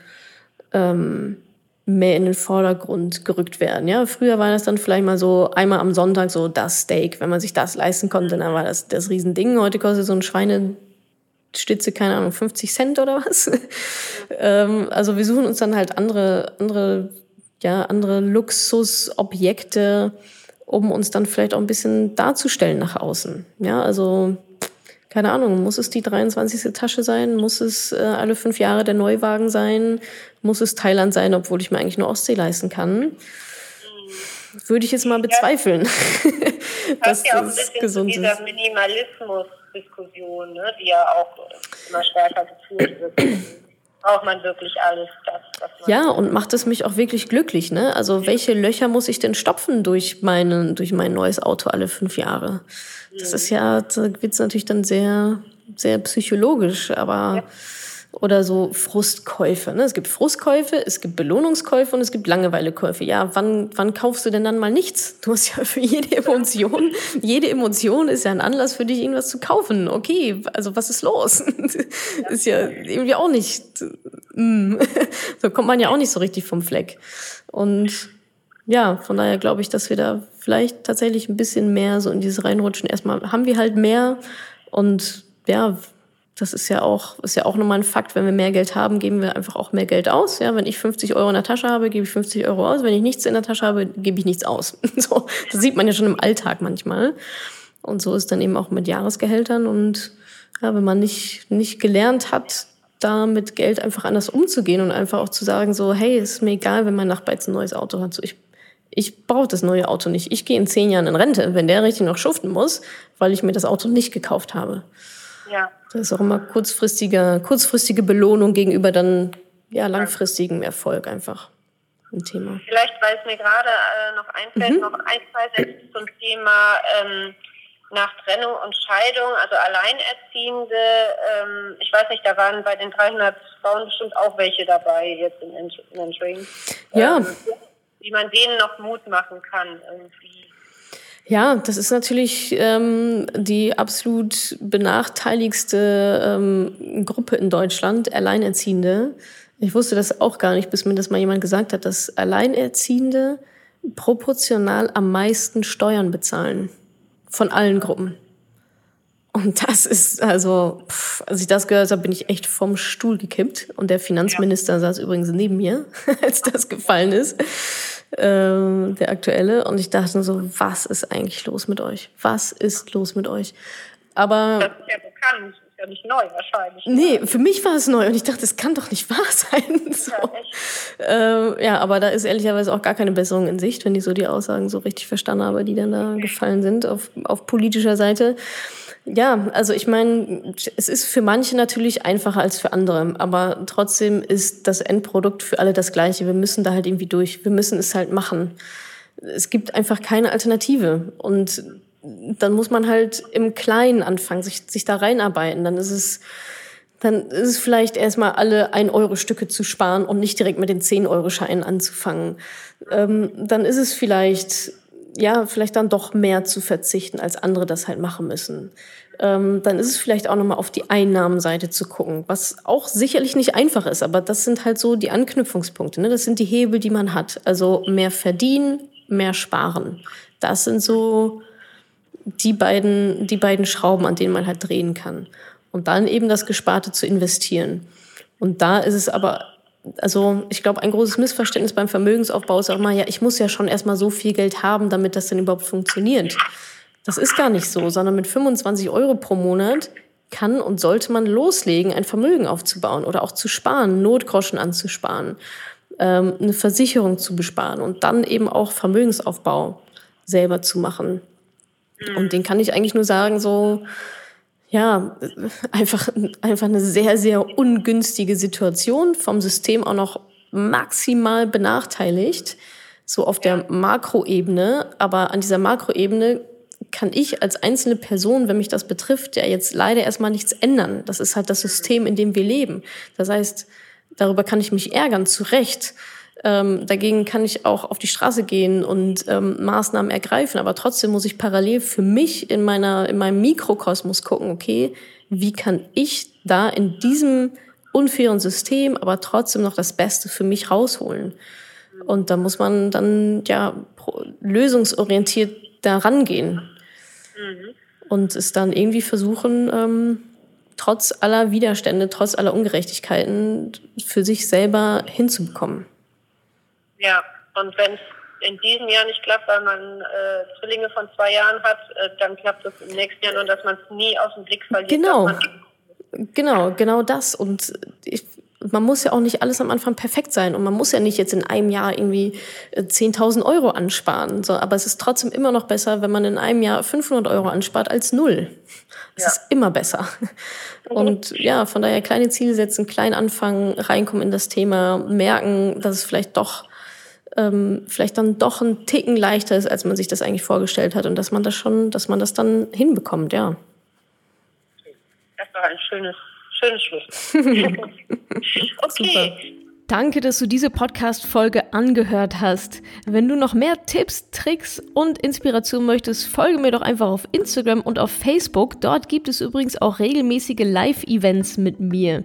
ähm, mehr in den Vordergrund gerückt werden. Ja, früher war das dann vielleicht mal so einmal am Sonntag so das Steak, wenn man sich das leisten konnte, dann war das das Riesending. Heute kostet so ein Schweine Stütze, keine Ahnung, 50 Cent oder was. ähm, also wir suchen uns dann halt andere, andere, ja, andere Luxusobjekte, um uns dann vielleicht auch ein bisschen darzustellen nach außen. Ja, also keine Ahnung, muss es die 23. Tasche sein? Muss es äh, alle fünf Jahre der Neuwagen sein? Muss es Thailand sein, obwohl ich mir eigentlich nur Ostsee leisten kann? Würde ich jetzt mal bezweifeln. Ja, das ja auch ein bisschen gesund zu dieser Minimalismus Diskussion, ne, die ja auch immer stärker geführt wird. Braucht man wirklich alles das, was man Ja, und macht es mich auch wirklich glücklich, ne? Also welche Löcher muss ich denn stopfen durch meine, durch mein neues Auto alle fünf Jahre? Das ist ja, da wird es natürlich dann sehr, sehr psychologisch, aber ja oder so Frustkäufe. Ne? Es gibt Frustkäufe, es gibt Belohnungskäufe und es gibt Langeweilekäufe. Ja, wann, wann kaufst du denn dann mal nichts? Du hast ja für jede Emotion, jede Emotion ist ja ein Anlass für dich, irgendwas zu kaufen. Okay, also was ist los? ist ja irgendwie auch nicht, mm. so kommt man ja auch nicht so richtig vom Fleck. Und ja, von daher glaube ich, dass wir da vielleicht tatsächlich ein bisschen mehr so in dieses reinrutschen. Erstmal haben wir halt mehr und ja, das ist ja auch, ist ja auch nochmal ein Fakt. Wenn wir mehr Geld haben, geben wir einfach auch mehr Geld aus. Ja, wenn ich 50 Euro in der Tasche habe, gebe ich 50 Euro aus. Wenn ich nichts in der Tasche habe, gebe ich nichts aus. So, das sieht man ja schon im Alltag manchmal. Und so ist dann eben auch mit Jahresgehältern. Und ja, wenn man nicht, nicht gelernt hat, da mit Geld einfach anders umzugehen und einfach auch zu sagen, so, hey, ist mir egal, wenn mein Nachbar jetzt ein neues Auto hat. So, ich, ich brauche das neue Auto nicht. Ich gehe in zehn Jahren in Rente, wenn der richtig noch schuften muss, weil ich mir das Auto nicht gekauft habe. Ja. Das ist auch immer kurzfristige, kurzfristige Belohnung gegenüber dann ja, langfristigem Erfolg einfach ein Thema. Vielleicht, weil es mir gerade äh, noch einfällt, mhm. noch ein, zwei Sätze zum Thema ähm, nach Trennung und Scheidung, also Alleinerziehende. Ähm, ich weiß nicht, da waren bei den 300 Frauen bestimmt auch welche dabei jetzt im Mentoring. Ja. Ähm, wie man denen noch Mut machen kann, irgendwie ja, das ist natürlich ähm, die absolut benachteiligste ähm, Gruppe in Deutschland, Alleinerziehende. Ich wusste das auch gar nicht, bis mir das mal jemand gesagt hat, dass Alleinerziehende proportional am meisten Steuern bezahlen von allen Gruppen. Und das ist also, pff, als ich das gehört habe, bin ich echt vom Stuhl gekippt. Und der Finanzminister ja. saß übrigens neben mir, als das gefallen ist äh, der aktuelle. Und ich dachte so, was ist eigentlich los mit euch? Was ist los mit euch? Aber das ist ja bekannt. ja nicht neu wahrscheinlich. Nee, für mich war es neu und ich dachte, es kann doch nicht wahr sein. So. Ja, echt. Äh, ja, aber da ist ehrlicherweise auch gar keine Besserung in Sicht, wenn ich so die Aussagen so richtig verstanden habe, die dann da gefallen sind auf, auf politischer Seite. Ja, also ich meine, es ist für manche natürlich einfacher als für andere, aber trotzdem ist das Endprodukt für alle das gleiche. Wir müssen da halt irgendwie durch. Wir müssen es halt machen. Es gibt einfach keine Alternative. Und dann muss man halt im Kleinen anfangen, sich, sich da reinarbeiten. Dann ist es, dann ist es vielleicht erstmal alle 1-Euro-Stücke zu sparen und nicht direkt mit den 10-Euro-Scheinen anzufangen. Ähm, dann ist es vielleicht, ja, vielleicht dann doch mehr zu verzichten, als andere das halt machen müssen. Ähm, dann ist es vielleicht auch nochmal auf die Einnahmenseite zu gucken, was auch sicherlich nicht einfach ist, aber das sind halt so die Anknüpfungspunkte. Ne? Das sind die Hebel, die man hat. Also mehr verdienen, mehr sparen. Das sind so die beiden, die beiden Schrauben, an denen man halt drehen kann. Und dann eben das Gesparte zu investieren. Und da ist es aber, also ich glaube, ein großes Missverständnis beim Vermögensaufbau ist auch mal, ja, ich muss ja schon erstmal so viel Geld haben, damit das denn überhaupt funktioniert. Das ist gar nicht so, sondern mit 25 Euro pro Monat kann und sollte man loslegen, ein Vermögen aufzubauen oder auch zu sparen, Notgroschen anzusparen, ähm, eine Versicherung zu besparen und dann eben auch Vermögensaufbau selber zu machen. Und den kann ich eigentlich nur sagen, so, ja, einfach, einfach eine sehr, sehr ungünstige Situation, vom System auch noch maximal benachteiligt, so auf der Makroebene. Aber an dieser Makroebene kann ich als einzelne Person, wenn mich das betrifft, ja jetzt leider erstmal nichts ändern. Das ist halt das System, in dem wir leben. Das heißt, darüber kann ich mich ärgern, zu Recht. Ähm, dagegen kann ich auch auf die Straße gehen und ähm, Maßnahmen ergreifen, aber trotzdem muss ich parallel für mich in meiner in meinem Mikrokosmos gucken, okay, wie kann ich da in diesem unfairen System aber trotzdem noch das Beste für mich rausholen? Und da muss man dann ja lösungsorientiert da rangehen mhm. und es dann irgendwie versuchen, ähm, trotz aller Widerstände, trotz aller Ungerechtigkeiten für sich selber hinzubekommen. Ja, und wenn es in diesem Jahr nicht klappt, weil man äh, Zwillinge von zwei Jahren hat, äh, dann klappt es im nächsten Jahr nur, dass man es nie aus dem Blick verliert. Genau. Genau, genau das. Und ich, man muss ja auch nicht alles am Anfang perfekt sein und man muss ja nicht jetzt in einem Jahr irgendwie 10.000 äh, Euro ansparen. So, aber es ist trotzdem immer noch besser, wenn man in einem Jahr 500 Euro anspart als null. Es ja. ist immer besser. Und ja, von daher kleine Ziele setzen, klein anfangen, reinkommen in das Thema, merken, dass es vielleicht doch ähm, vielleicht dann doch ein Ticken leichter ist, als man sich das eigentlich vorgestellt hat und dass man das schon, dass man das dann hinbekommt, ja. Das war ein schönes, schönes Schluss. okay. Super. Danke, dass du diese Podcast-Folge angehört hast. Wenn du noch mehr Tipps, Tricks und Inspiration möchtest, folge mir doch einfach auf Instagram und auf Facebook. Dort gibt es übrigens auch regelmäßige Live-Events mit mir.